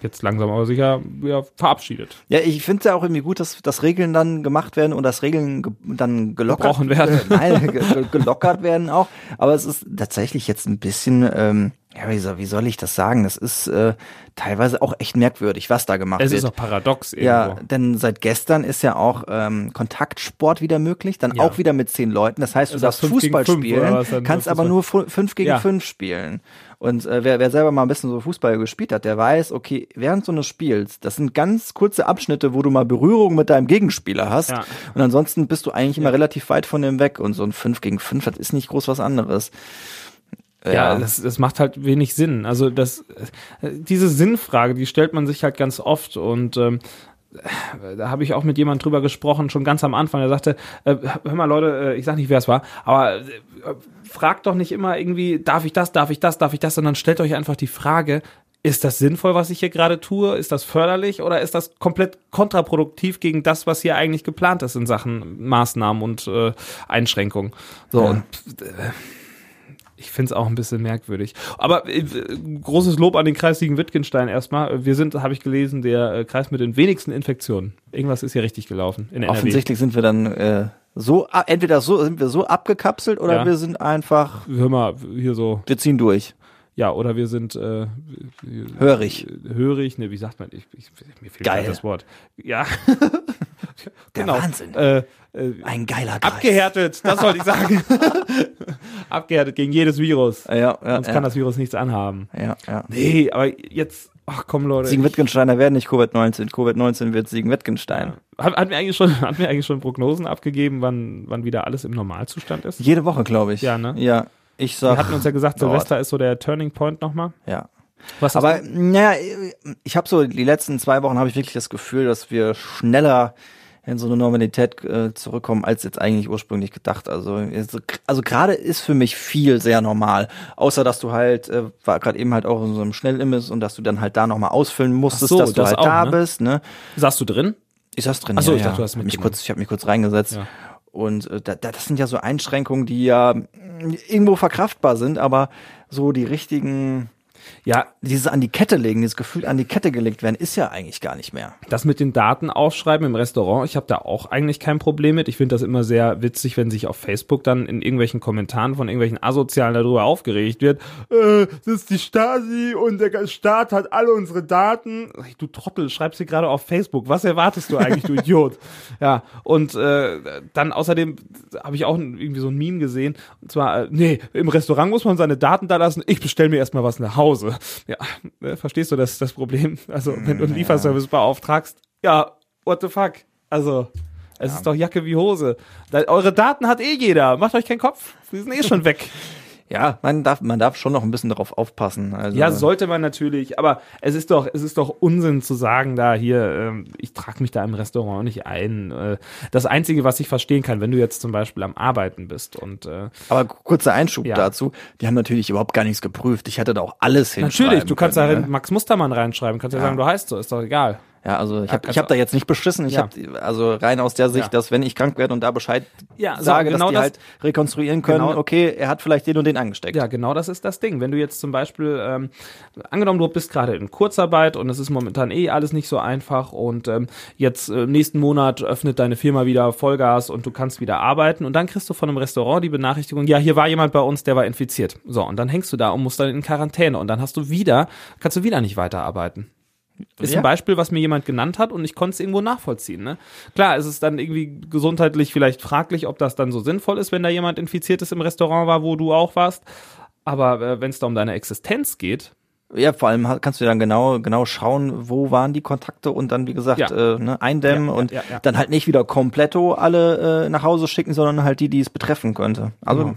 Speaker 3: jetzt langsam aber sicher ja, verabschiedet.
Speaker 2: Ja, ich finde es ja auch irgendwie gut, dass, dass Regeln dann gemacht werden und dass Regeln ge dann gelockert
Speaker 3: Gebrochen werden.
Speaker 2: Nein, ge ge gelockert werden auch. Aber es ist tatsächlich jetzt ein bisschen, ähm, ja, wie soll, wie soll ich das sagen? Das ist äh, teilweise auch echt merkwürdig, was da gemacht
Speaker 3: Es
Speaker 2: wird.
Speaker 3: ist auch paradox irgendwo.
Speaker 2: ja, denn seit gestern ist ja auch ähm, Kontaktsport wieder möglich, dann
Speaker 3: Ja.
Speaker 2: auch wieder mit zehn Leuten. Das heißt, du
Speaker 3: Ist
Speaker 2: darfst Fußball spielen, kannst aber nur fu- fünf gegen
Speaker 3: Ja.
Speaker 2: fünf spielen. Und äh, wer, wer selber mal ein bisschen so Fußball gespielt hat, der weiß, okay, während so eines Spiels, das sind ganz kurze Abschnitte, wo du mal Berührung mit deinem Gegenspieler hast.
Speaker 3: Ja.
Speaker 2: Und ansonsten bist du eigentlich immer relativ weit von dem weg. Und so ein 5 gegen 5, das ist nicht groß was anderes.
Speaker 3: Ja, das, das macht halt wenig Sinn. Also das, diese Sinnfrage, die stellt man sich halt ganz oft und ähm, da habe ich auch mit jemand drüber gesprochen, schon ganz am Anfang. Er sagte, äh, hör mal Leute, äh, ich sag nicht, wer es war, aber äh, fragt doch nicht immer irgendwie, darf ich das, darf ich das, darf ich das, sondern stellt euch einfach die Frage, ist das sinnvoll, was ich hier gerade tue? Ist das förderlich oder ist das komplett kontraproduktiv gegen das, was hier eigentlich geplant ist in Sachen Maßnahmen und äh, Einschränkungen? So,
Speaker 2: Ja.
Speaker 3: und äh, ich finde es auch ein bisschen merkwürdig. Aber äh, großes Lob an den Kreis Siegen-Wittgenstein erstmal. Wir sind, habe ich gelesen, der äh, Kreis mit den wenigsten Infektionen. Irgendwas ist hier richtig gelaufen in.
Speaker 2: Offensichtlich sind wir dann äh, so, entweder so sind wir so abgekapselt oder
Speaker 3: Ja.
Speaker 2: wir sind einfach,
Speaker 3: Hör mal, hier so,
Speaker 2: wir ziehen durch.
Speaker 3: ja, oder wir sind äh,
Speaker 2: Hörig.
Speaker 3: äh, hörig, ne, wie sagt man? Ich, ich, mir fehlt
Speaker 2: Geil.
Speaker 3: das Wort. Ja.
Speaker 2: Der
Speaker 3: genau.
Speaker 2: Wahnsinn.
Speaker 3: Äh, äh,
Speaker 2: Ein geiler Kreis.
Speaker 3: abgehärtet, das wollte ich sagen. abgehärtet gegen jedes Virus.
Speaker 2: Ja, ja,
Speaker 3: Sonst
Speaker 2: ja,
Speaker 3: kann das Virus nichts anhaben.
Speaker 2: ja, ja.
Speaker 3: Nee, aber jetzt, ach komm Leute.
Speaker 2: Siegen-Wittgensteiner werden nicht Covid-19. Covid-19 wird Siegen-Wittgenstein.
Speaker 3: Hat, hat, mir eigentlich schon, hat mir eigentlich schon Prognosen abgegeben, wann, wann wieder alles im Normalzustand ist?
Speaker 2: Jede Woche, glaube ich.
Speaker 3: Ja, ne?
Speaker 2: Ja, ich
Speaker 3: Wir
Speaker 2: sag.
Speaker 3: hatten uns ja gesagt,
Speaker 2: dauert.
Speaker 3: Silvester ist so der Turning Point nochmal.
Speaker 2: Ja.
Speaker 3: Was
Speaker 2: Aber naja, ich habe so die letzten zwei Wochen habe ich wirklich das Gefühl, dass wir schneller in so eine Normalität äh, zurückkommen, als jetzt eigentlich ursprünglich gedacht. Also also gerade ist für mich viel sehr normal, außer dass du halt äh, war gerade eben halt auch in so einem Schnellimbiss und dass du dann halt da nochmal ausfüllen musstest,
Speaker 3: so,
Speaker 2: dass du
Speaker 3: das
Speaker 2: halt
Speaker 3: auch,
Speaker 2: da
Speaker 3: ne?
Speaker 2: bist. Ne?
Speaker 3: Saßt du drin?
Speaker 2: Ich saß drin.
Speaker 3: Ach so,
Speaker 2: ja,
Speaker 3: ich dachte,
Speaker 2: ja.
Speaker 3: du hast
Speaker 2: mich kurz, ich habe mich kurz reingesetzt.
Speaker 3: Ja.
Speaker 2: Und äh, da, da, das sind ja so Einschränkungen, die ja mh, irgendwo verkraftbar sind, aber so die richtigen
Speaker 3: Ja,
Speaker 2: Dieses an die Kette legen, dieses Gefühl an die Kette gelegt werden, ist ja eigentlich gar nicht mehr.
Speaker 3: das mit den Daten aufschreiben im Restaurant, ich habe da auch eigentlich kein Problem mit. Ich finde das immer sehr witzig, wenn sich auf Facebook dann in irgendwelchen Kommentaren von irgendwelchen Asozialen darüber aufgeregt wird. Äh, das ist die Stasi und der Staat hat alle unsere Daten. Du Trottel, schreibst sie gerade auf Facebook. Was erwartest du eigentlich, du Idiot? Ja, und äh, dann außerdem habe ich auch irgendwie so ein Meme gesehen. Und zwar, äh, nee, im Restaurant muss man seine Daten da lassen. Ich bestelle mir erstmal was nach Hause. Ja, äh, verstehst du das, das Problem? Also, wenn du einen Lieferservice beauftragst, ja, what the fuck? Also, es ist doch Jacke wie Hose. Da, eure Daten hat eh jeder. Macht euch keinen Kopf. Die sind eh schon weg.
Speaker 2: Ja, man darf, man darf schon noch ein bisschen darauf aufpassen. Also,
Speaker 3: Ja, sollte man natürlich, aber es ist doch, es ist doch Unsinn zu sagen, da hier, ähm, ich trage mich da im Restaurant nicht ein. Äh, das Einzige, was ich verstehen kann, wenn du jetzt zum Beispiel am Arbeiten bist und äh,
Speaker 2: Aber kurzer Einschub
Speaker 3: Ja.
Speaker 2: dazu, die haben natürlich überhaupt gar nichts geprüft. Ich hätte da auch alles hinschreiben
Speaker 3: natürlich, du kannst da
Speaker 2: können, ne?
Speaker 3: Max Mustermann reinschreiben, kannst ja, sagen, du heißt so, ist doch egal.
Speaker 2: Ja, also ich habe
Speaker 3: kannst
Speaker 2: ich hab da jetzt nicht beschissen. Ich
Speaker 3: Ja.
Speaker 2: habe also rein aus der Sicht,
Speaker 3: Ja.
Speaker 2: dass wenn ich krank werde und da Bescheid
Speaker 3: Ja, so,
Speaker 2: sage,
Speaker 3: genau
Speaker 2: dass die
Speaker 3: das-
Speaker 2: halt rekonstruieren können,
Speaker 3: Genau.
Speaker 2: okay, er hat vielleicht den und den angesteckt.
Speaker 3: Ja, genau das ist das Ding. Wenn du jetzt zum Beispiel, ähm, angenommen, du bist gerade in Kurzarbeit und es ist momentan eh alles nicht so einfach und ähm, jetzt äh, nächsten Monat öffnet deine Firma wieder Vollgas und du kannst wieder arbeiten und dann kriegst du von einem Restaurant die Benachrichtigung, ja, hier war jemand bei uns, der war infiziert. So, und dann hängst du da und musst dann in Quarantäne und dann hast du wieder, kannst du wieder nicht weiterarbeiten. Ist
Speaker 2: Ja.
Speaker 3: ein Beispiel, was mir jemand genannt hat und ich konnte es irgendwo nachvollziehen. Ne? Klar, es ist dann irgendwie gesundheitlich vielleicht fraglich, ob das dann so sinnvoll ist, wenn da jemand infiziert ist im Restaurant war, wo du auch warst. Aber äh, wenn es da um deine Existenz geht,
Speaker 2: Ja, vor allem kannst du dann genau genau schauen, wo waren die Kontakte und dann wie gesagt
Speaker 3: Ja.
Speaker 2: äh, ne, eindämmen
Speaker 3: Ja,
Speaker 2: und
Speaker 3: ja,
Speaker 2: dann halt nicht wieder kompletto alle äh, nach Hause schicken, sondern halt die, die es betreffen könnte. Also
Speaker 3: Genau.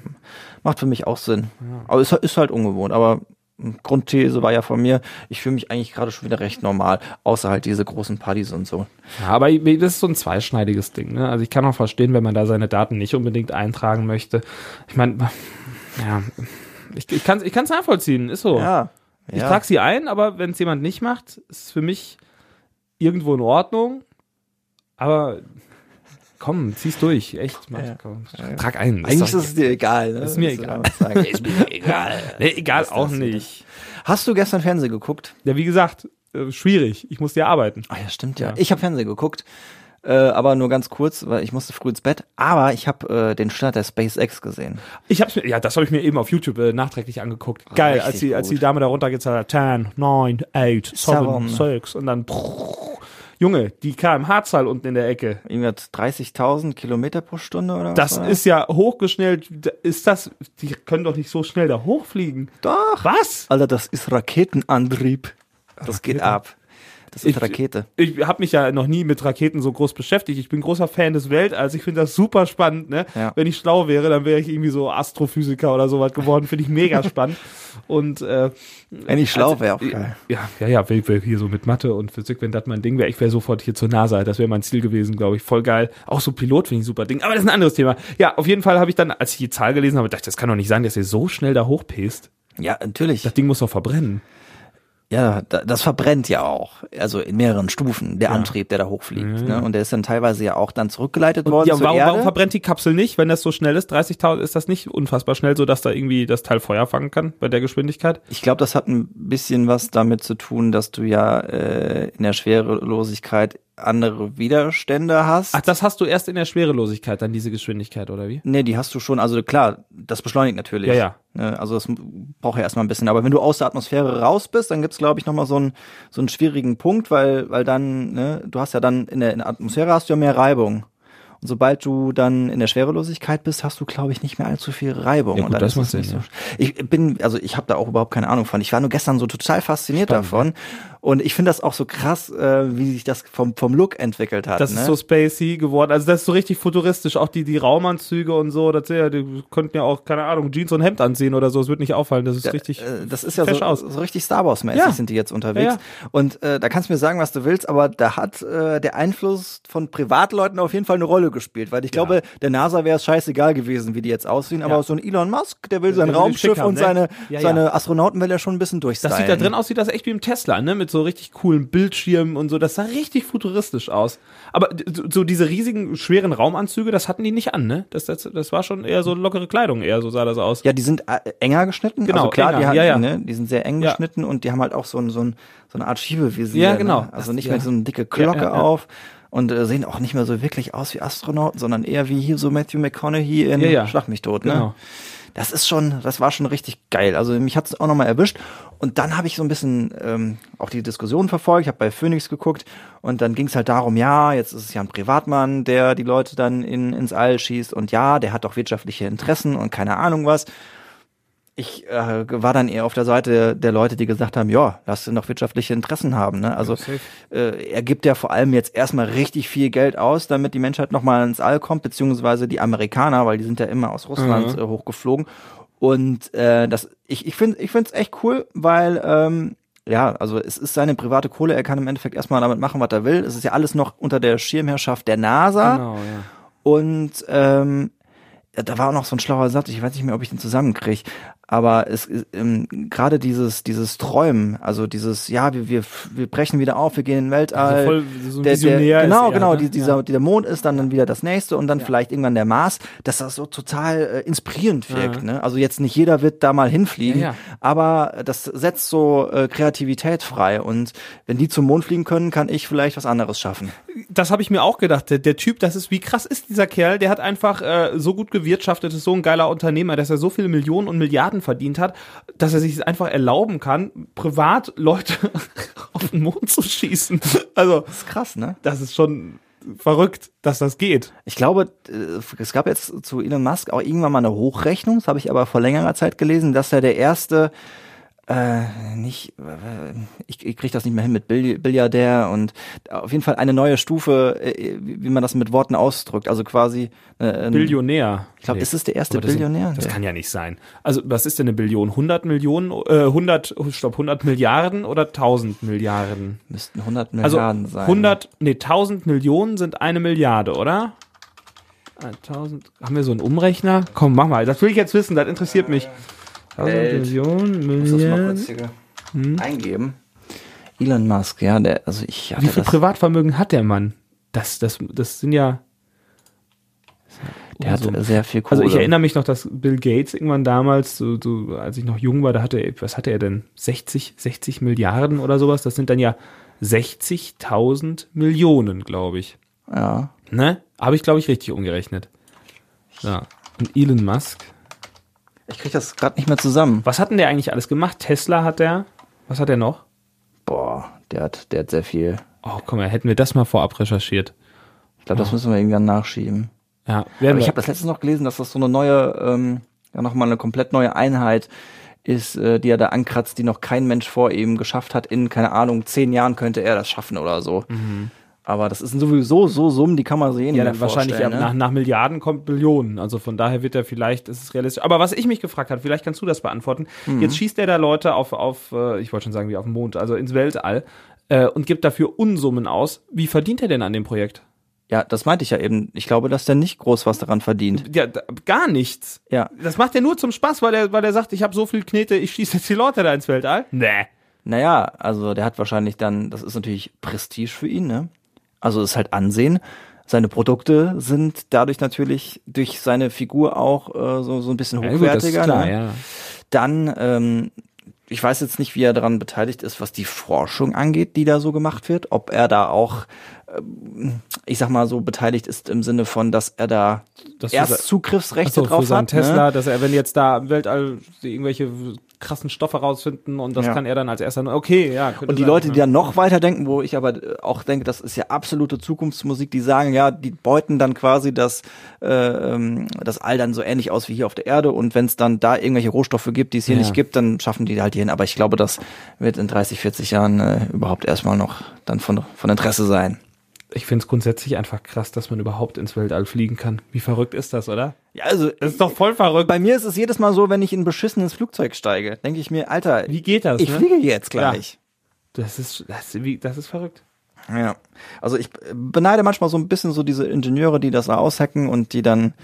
Speaker 2: macht für mich auch Sinn. Aber es ist halt ungewohnt. Aber Grundthese war ja von mir, ich fühle mich eigentlich gerade schon wieder recht normal, außer halt diese großen Partys und so.
Speaker 3: Ja, aber das ist so ein zweischneidiges Ding. Ne? Also ich kann auch verstehen, wenn man da seine Daten nicht unbedingt eintragen möchte. Ich meine, ja, ich, ich kann es ich kann's nachvollziehen, ist so.
Speaker 2: Ja.
Speaker 3: Ich
Speaker 2: ja.
Speaker 3: trage sie ein, aber wenn es jemand nicht macht, ist es für mich irgendwo in Ordnung. Aber komm, zieh's durch, echt. Mach,
Speaker 2: Ja.
Speaker 3: komm, trag ein.
Speaker 2: Eigentlich ist es dir egal. Ne?
Speaker 3: Ist mir
Speaker 2: Das
Speaker 3: egal.
Speaker 2: ist mir egal.
Speaker 3: nee, egal, auch nicht.
Speaker 2: Hast du gestern Fernsehen geguckt?
Speaker 3: Ja, wie gesagt, äh, schwierig. Ich muss ja arbeiten.
Speaker 2: Ah ja, stimmt ja.
Speaker 3: Ja.
Speaker 2: Ich habe Fernsehen geguckt, äh, aber nur ganz kurz, weil ich musste früh ins Bett. Aber ich habe äh, den Start der SpaceX gesehen.
Speaker 3: Ich hab's mir, ja, das habe ich mir eben auf YouTube äh, nachträglich angeguckt. Geil, als die, als die
Speaker 2: gut.
Speaker 3: Dame da runtergezahlt hat. 10, 9, 8, 7,
Speaker 2: Seven.
Speaker 3: 6 und dann Junge, die kmh-Zahl unten in der Ecke.
Speaker 2: Irgendwie hat 30.000 Kilometer pro Stunde oder was?
Speaker 3: Das
Speaker 2: war
Speaker 3: ist ja hochgeschnellt. Ist das, die können doch nicht so schnell da hochfliegen.
Speaker 2: Doch.
Speaker 3: Was?
Speaker 2: Alter, das ist Raketenantrieb. Das geht ab. Das ist
Speaker 3: Ich-
Speaker 2: Rakete.
Speaker 3: Ich habe mich ja noch nie mit Raketen so groß beschäftigt. Ich bin großer Fan des Weltalls. Ich finde das super spannend. Ne?
Speaker 2: Ja.
Speaker 3: Wenn ich schlau wäre, dann wäre ich irgendwie so Astrophysiker oder sowas geworden. Finde ich mega spannend. Und äh,
Speaker 2: Wenn ich schlau
Speaker 3: also,
Speaker 2: wäre, auch geil.
Speaker 3: Ja, ja, ja, wenn ich hier so mit Mathe und Physik, wenn das mein Ding wäre, ich wäre sofort hier zur NASA. Das wäre mein Ziel gewesen, glaube ich. Voll geil. Auch so Pilot finde ich ein super Ding. Aber das ist ein anderes Thema. Ja, auf jeden Fall habe ich dann, als ich die Zahl gelesen habe, dachte ich, das kann doch nicht sein, dass ihr so schnell da hochpest.
Speaker 2: Ja, natürlich.
Speaker 3: Das Ding muss doch verbrennen.
Speaker 2: Ja, da- das verbrennt ja auch. Also in mehreren Stufen, der Antrieb, der da hochfliegt. Ne? Und der ist dann teilweise ja auch dann zurückgeleitet worden
Speaker 3: Ja,
Speaker 2: zur
Speaker 3: warum,
Speaker 2: Erde.
Speaker 3: warum verbrennt die Kapsel nicht, wenn das so schnell ist? 30.000 ist das nicht unfassbar schnell, so dass da irgendwie das Teil Feuer fangen kann bei der Geschwindigkeit?
Speaker 2: Ich glaube, das hat ein bisschen was damit zu tun, dass du ja äh, in der Schwerelosigkeit andere Widerstände hast.
Speaker 3: Ach, das hast du erst in der Schwerelosigkeit, dann diese Geschwindigkeit, oder wie?
Speaker 2: Nee, die hast du schon, also klar, das beschleunigt natürlich.
Speaker 3: Ja, ja.
Speaker 2: Ne, Also das braucht ja erstmal ein bisschen. Aber wenn du aus der Atmosphäre raus bist, dann gibt's glaube ich, nochmal so einen, so einen schwierigen Punkt, weil, weil dann, ne, du hast ja dann in der, in der Atmosphäre hast du ja mehr Reibung. Und sobald du dann in der Schwerelosigkeit bist, hast du, glaube ich, nicht mehr allzu viel Reibung.
Speaker 3: Ja, gut,
Speaker 2: und
Speaker 3: das
Speaker 2: ist
Speaker 3: macht
Speaker 2: es nicht
Speaker 3: Sinn,
Speaker 2: so. Ich bin, also ich habe da auch überhaupt keine Ahnung von. Ich war nur gestern so total fasziniert
Speaker 3: Spannend,
Speaker 2: davon. Und ich finde das auch so krass, äh, wie sich das vom, vom Look entwickelt hat.
Speaker 3: Das
Speaker 2: ne?
Speaker 3: ist so spacey geworden. Also das ist so richtig futuristisch. Auch die, die Raumanzüge und so, das ja, die könnten ja auch, keine Ahnung, Jeans und Hemd anziehen oder so. Es wird nicht auffallen. Das ist richtig.
Speaker 2: Äh, das ist ja so,
Speaker 3: aus.
Speaker 2: so richtig Star Wars-mäßig
Speaker 3: Ja.
Speaker 2: sind die jetzt unterwegs.
Speaker 3: Ja,
Speaker 2: Und äh, da kannst du mir sagen, was du willst, aber da hat äh, der Einfluss von Privatleuten auf jeden Fall eine Rolle gespielt, weil ich glaube, der NASA wäre es scheißegal gewesen, wie die jetzt aussehen, aber so ein Elon Musk, der will sein
Speaker 3: Der will
Speaker 2: Raumschiff
Speaker 3: haben,
Speaker 2: und
Speaker 3: ne?
Speaker 2: seine, seine Astronauten will er schon ein bisschen durchstylen.
Speaker 3: Das sieht da drin aus, sieht das echt wie im Tesla, ne? Mit so richtig coolen Bildschirmen und so. Das sah richtig futuristisch aus. Aber so, diese riesigen, schweren Raumanzüge, das hatten die nicht an, ne? Das, das, das war schon eher so lockere Kleidung, eher so sah das aus.
Speaker 2: Ja, die sind äh, enger geschnitten.
Speaker 3: Genau,
Speaker 2: also klar,
Speaker 3: enger,
Speaker 2: die, haben,
Speaker 3: ja, ja.
Speaker 2: Ne, die sind sehr eng
Speaker 3: Ja.
Speaker 2: geschnitten und die haben halt auch so, ein, so, ein, so eine Art Schiebevisier.
Speaker 3: Ja, genau.
Speaker 2: Ne? Also
Speaker 3: Das-
Speaker 2: nicht
Speaker 3: ja.
Speaker 2: mehr so eine dicke Glocke auf und äh, sehen auch nicht mehr so wirklich aus wie Astronauten, sondern eher wie hier so Matthew McConaughey in
Speaker 3: Ja, ja.
Speaker 2: Schlag mich tot. Ne?
Speaker 3: Genau.
Speaker 2: Das ist schon, das war schon richtig geil. Also mich hat's auch nochmal erwischt. Und dann habe ich so ein bisschen ähm, auch die Diskussion verfolgt. Ich habe bei Phoenix geguckt und dann ging's halt darum, ja, jetzt ist es ja ein Privatmann, der die Leute dann in, ins All schießt und ja, der hat doch wirtschaftliche Interessen und keine Ahnung was. Ich äh, war dann eher auf der Seite der Leute, die gesagt haben, ja, lass ihn doch wirtschaftliche Interessen haben. Ne? Also äh, er gibt ja vor allem jetzt erstmal richtig viel Geld aus, damit die Menschheit nochmal ins All kommt, beziehungsweise die Amerikaner, weil die sind ja immer aus Russland
Speaker 3: Mhm.
Speaker 2: äh, hochgeflogen. Und äh, das, ich, ich finde ich finde es echt cool, weil ähm, ja, also es ist seine private Kohle, er kann im Endeffekt erstmal damit machen, was er will. Es ist ja alles noch unter der Schirmherrschaft der NASA.
Speaker 3: Genau, ja.
Speaker 2: Und ähm, da war auch noch so ein schlauer Satz, ich weiß nicht mehr, ob ich den zusammenkriege, aber es ist ähm, gerade dieses dieses Träumen, also dieses ja, wir, wir wir brechen wieder auf, wir gehen in den Weltall.
Speaker 3: Also voll so ein
Speaker 2: der,
Speaker 3: Visionär
Speaker 2: der,
Speaker 3: ist
Speaker 2: genau,
Speaker 3: er,
Speaker 2: genau,
Speaker 3: ne?
Speaker 2: die, dieser der Mond ist dann dann wieder das nächste und dann vielleicht irgendwann der Mars, dass das so total äh, inspirierend wirkt,
Speaker 3: Ja.
Speaker 2: ne? Also jetzt nicht jeder wird da mal hinfliegen,
Speaker 3: Ja, ja.
Speaker 2: aber das setzt so äh, Kreativität frei und wenn die zum Mond fliegen können, kann ich vielleicht was anderes schaffen.
Speaker 3: das habe ich mir auch gedacht. Der, der Typ, das ist, wie krass ist dieser Kerl? Der hat einfach äh, so gut gewirtschaftet, ist so ein geiler Unternehmer, dass er so viele Millionen und Milliarden verdient hat, dass er sich es einfach erlauben kann, privat Leute auf den Mond zu schießen. Also,
Speaker 2: Das ist krass, ne?
Speaker 3: das ist schon verrückt, dass das geht.
Speaker 2: Ich glaube, äh, es gab jetzt zu Elon Musk auch irgendwann mal eine Hochrechnung, das habe ich aber vor längerer Zeit gelesen, dass er der erste äh, nicht, äh, ich, ich kriege das nicht mehr hin mit Bill- Billiardär und auf jeden Fall eine neue Stufe, äh, wie wie man das mit Worten ausdrückt. Also quasi. Äh,
Speaker 3: Billionär.
Speaker 2: Ich glaube, ist es der erste
Speaker 3: das,
Speaker 2: Billionär?
Speaker 3: Das
Speaker 2: Der-
Speaker 3: kann ja nicht sein. Also, was ist denn eine Billion? 100 Millionen, äh, 100, oh, stopp, 100 Milliarden oder 1000 Milliarden?
Speaker 2: müssten 100
Speaker 3: Also
Speaker 2: Milliarden sein.
Speaker 3: 100, nee, 1000 Millionen sind eine Milliarde, oder? 1000, haben wir so einen Umrechner? Komm, mach mal, das will ich jetzt wissen, das interessiert mich. 1000
Speaker 2: Welt.
Speaker 3: Millionen,
Speaker 2: Ich muss das mal kurz hier eingeben. Elon Musk, ja, der, also ich
Speaker 3: Wie viel Privatvermögen hat der Mann? Das, das, das sind ja.
Speaker 2: der hat
Speaker 3: Unsummen.
Speaker 2: sehr viel Kohle.
Speaker 3: Also ich erinnere mich noch, dass Bill Gates irgendwann damals, so, so, als ich noch jung war, da hatte er, was hatte er denn? 60, 60 Milliarden oder sowas? Das sind dann ja 60.000 Millionen, glaube ich.
Speaker 2: Ja.
Speaker 3: Ne? Habe ich, glaube ich, richtig umgerechnet. Ja. Und Elon Musk.
Speaker 2: Ich krieg das gerade nicht mehr zusammen.
Speaker 3: Was hat denn der eigentlich alles gemacht? Tesla hat der. Was hat er noch?
Speaker 2: Boah, der hat, der hat sehr viel.
Speaker 3: Oh, komm mal, hätten wir das mal vorab recherchiert.
Speaker 2: Ich glaube, das müssen wir irgendwann nachschieben.
Speaker 3: Ja, werden
Speaker 2: Aber ich habe das letztens noch gelesen, dass das so eine neue, ähm, ja nochmal eine komplett neue Einheit ist, äh, die er da ankratzt, die noch kein Mensch vor ihm geschafft hat. In, keine Ahnung, zehn Jahren könnte er das schaffen oder so. Aber das sind sowieso so Summen, die kann man sehen.
Speaker 3: Mhm. ja, wahrscheinlich ja, nach, nach Milliarden kommt Billionen. Also von daher wird er vielleicht, ist es realistisch. Aber was ich mich gefragt habe, vielleicht kannst du das beantworten. Jetzt schießt er da Leute auf, auf äh, ich wollte schon sagen, wie auf den Mond, also ins Weltall äh, und gibt dafür Unsummen aus. Wie verdient er denn an dem Projekt?
Speaker 2: Ja, das meinte ich ja eben. Ich glaube, dass der nicht groß was daran verdient.
Speaker 3: Ja, gar nichts.
Speaker 2: Ja.
Speaker 3: Das macht er nur zum Spaß, weil er, weil er sagt, ich habe so viel Knete, ich schieße jetzt die Leute da ins Weltall. Nee.
Speaker 2: Naja, also der hat wahrscheinlich dann, das ist natürlich Prestige für ihn, ne? Also ist halt Ansehen. Seine Produkte sind dadurch natürlich durch seine Figur auch äh, so, so ein bisschen hochwertiger. ne?
Speaker 3: ja.
Speaker 2: Dann, ähm, ich weiß jetzt nicht, wie er daran beteiligt ist, was die Forschung angeht, die da so gemacht wird. Ob er da auch, ähm, ich sag mal so, beteiligt ist im Sinne von, dass er da
Speaker 3: Das für sein-
Speaker 2: erst Zugriffsrechte
Speaker 3: Achso,
Speaker 2: drauf
Speaker 3: für
Speaker 2: hat.
Speaker 3: Tesla,
Speaker 2: Ne?
Speaker 3: dass er, wenn jetzt da im Weltall irgendwelche krassen Stoffe rausfinden und das
Speaker 2: Ja.
Speaker 3: kann er dann als erster, okay, ja.
Speaker 2: Und die
Speaker 3: sein,
Speaker 2: Leute,
Speaker 3: ja.
Speaker 2: die dann noch weiter denken, wo ich aber äh, auch denke, das ist ja absolute Zukunftsmusik, die sagen, ja, die beuten dann quasi das, äh, ähm, das All dann so ähnlich aus wie hier auf der Erde und wenn es dann da irgendwelche Rohstoffe gibt, die es hier
Speaker 3: Ja.
Speaker 2: nicht gibt, dann schaffen die halt hier hin. Aber ich glaube, das wird in 30, 40 Jahren äh, überhaupt erstmal noch dann von, von Interesse sein.
Speaker 3: Ich finde es grundsätzlich einfach krass, dass man überhaupt ins Weltall fliegen kann. Wie verrückt ist das, oder?
Speaker 2: Ja, also
Speaker 3: Das ist doch voll verrückt.
Speaker 2: bei mir ist es jedes Mal so, wenn ich in ein beschissenes Flugzeug steige, denke ich mir, Alter,
Speaker 3: Wie geht das?
Speaker 2: ich
Speaker 3: ne?
Speaker 2: fliege jetzt gleich.
Speaker 3: Das ist, das, ist- wie, das ist verrückt.
Speaker 2: Ja, also ich beneide manchmal so ein bisschen so diese Ingenieure, die das da aushacken und die dann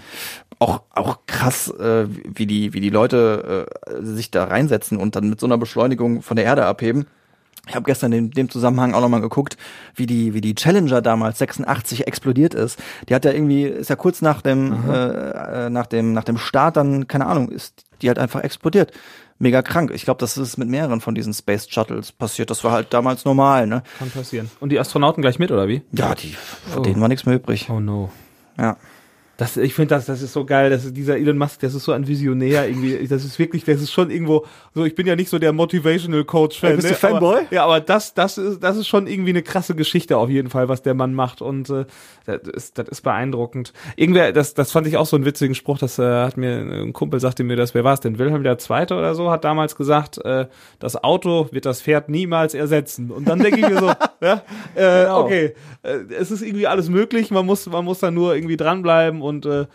Speaker 2: auch auch krass, äh, wie die wie die Leute äh, sich da reinsetzen und dann mit so einer Beschleunigung von der Erde abheben. Ich habe gestern in dem Zusammenhang auch nochmal geguckt, wie die, wie die Challenger damals 86 explodiert ist. Die hat ja irgendwie, ist ja kurz nach dem, äh, äh, nach dem, nach dem Start dann, keine Ahnung, ist die halt einfach explodiert. Mega krank. Ich glaube, das ist mit mehreren von diesen Space Shuttles passiert. Das war halt damals normal, ne?
Speaker 3: Kann passieren. Und die Astronauten gleich mit, oder wie?
Speaker 2: Ja, die, von
Speaker 3: Oh.
Speaker 2: denen war nichts mehr übrig.
Speaker 3: Oh no.
Speaker 2: Ja.
Speaker 3: Das, ich finde das, das ist so geil, dass dieser Elon Musk, das ist so ein Visionär irgendwie. Das ist wirklich, das ist schon irgendwo so. Ich bin ja nicht so der Motivational Coach Fan.
Speaker 2: Ey, bist du
Speaker 3: ne?
Speaker 2: Fanboy?
Speaker 3: Aber, ja, aber das, das ist, das ist schon irgendwie eine krasse Geschichte auf jeden Fall, was der Mann macht und äh, das, ist, das ist beeindruckend. Irgendwer, das, das fand ich auch so einen witzigen Spruch. Das äh, hat mir ein Kumpel sagte mir das. Wer war es denn? Wilhelm der Zweite oder so hat damals gesagt, äh, das Auto wird das Pferd niemals ersetzen. Und dann denke ich mir so, ja, äh,
Speaker 2: Genau.
Speaker 3: okay, äh, es ist irgendwie alles möglich. Man muss, man muss da nur irgendwie dranbleiben und äh,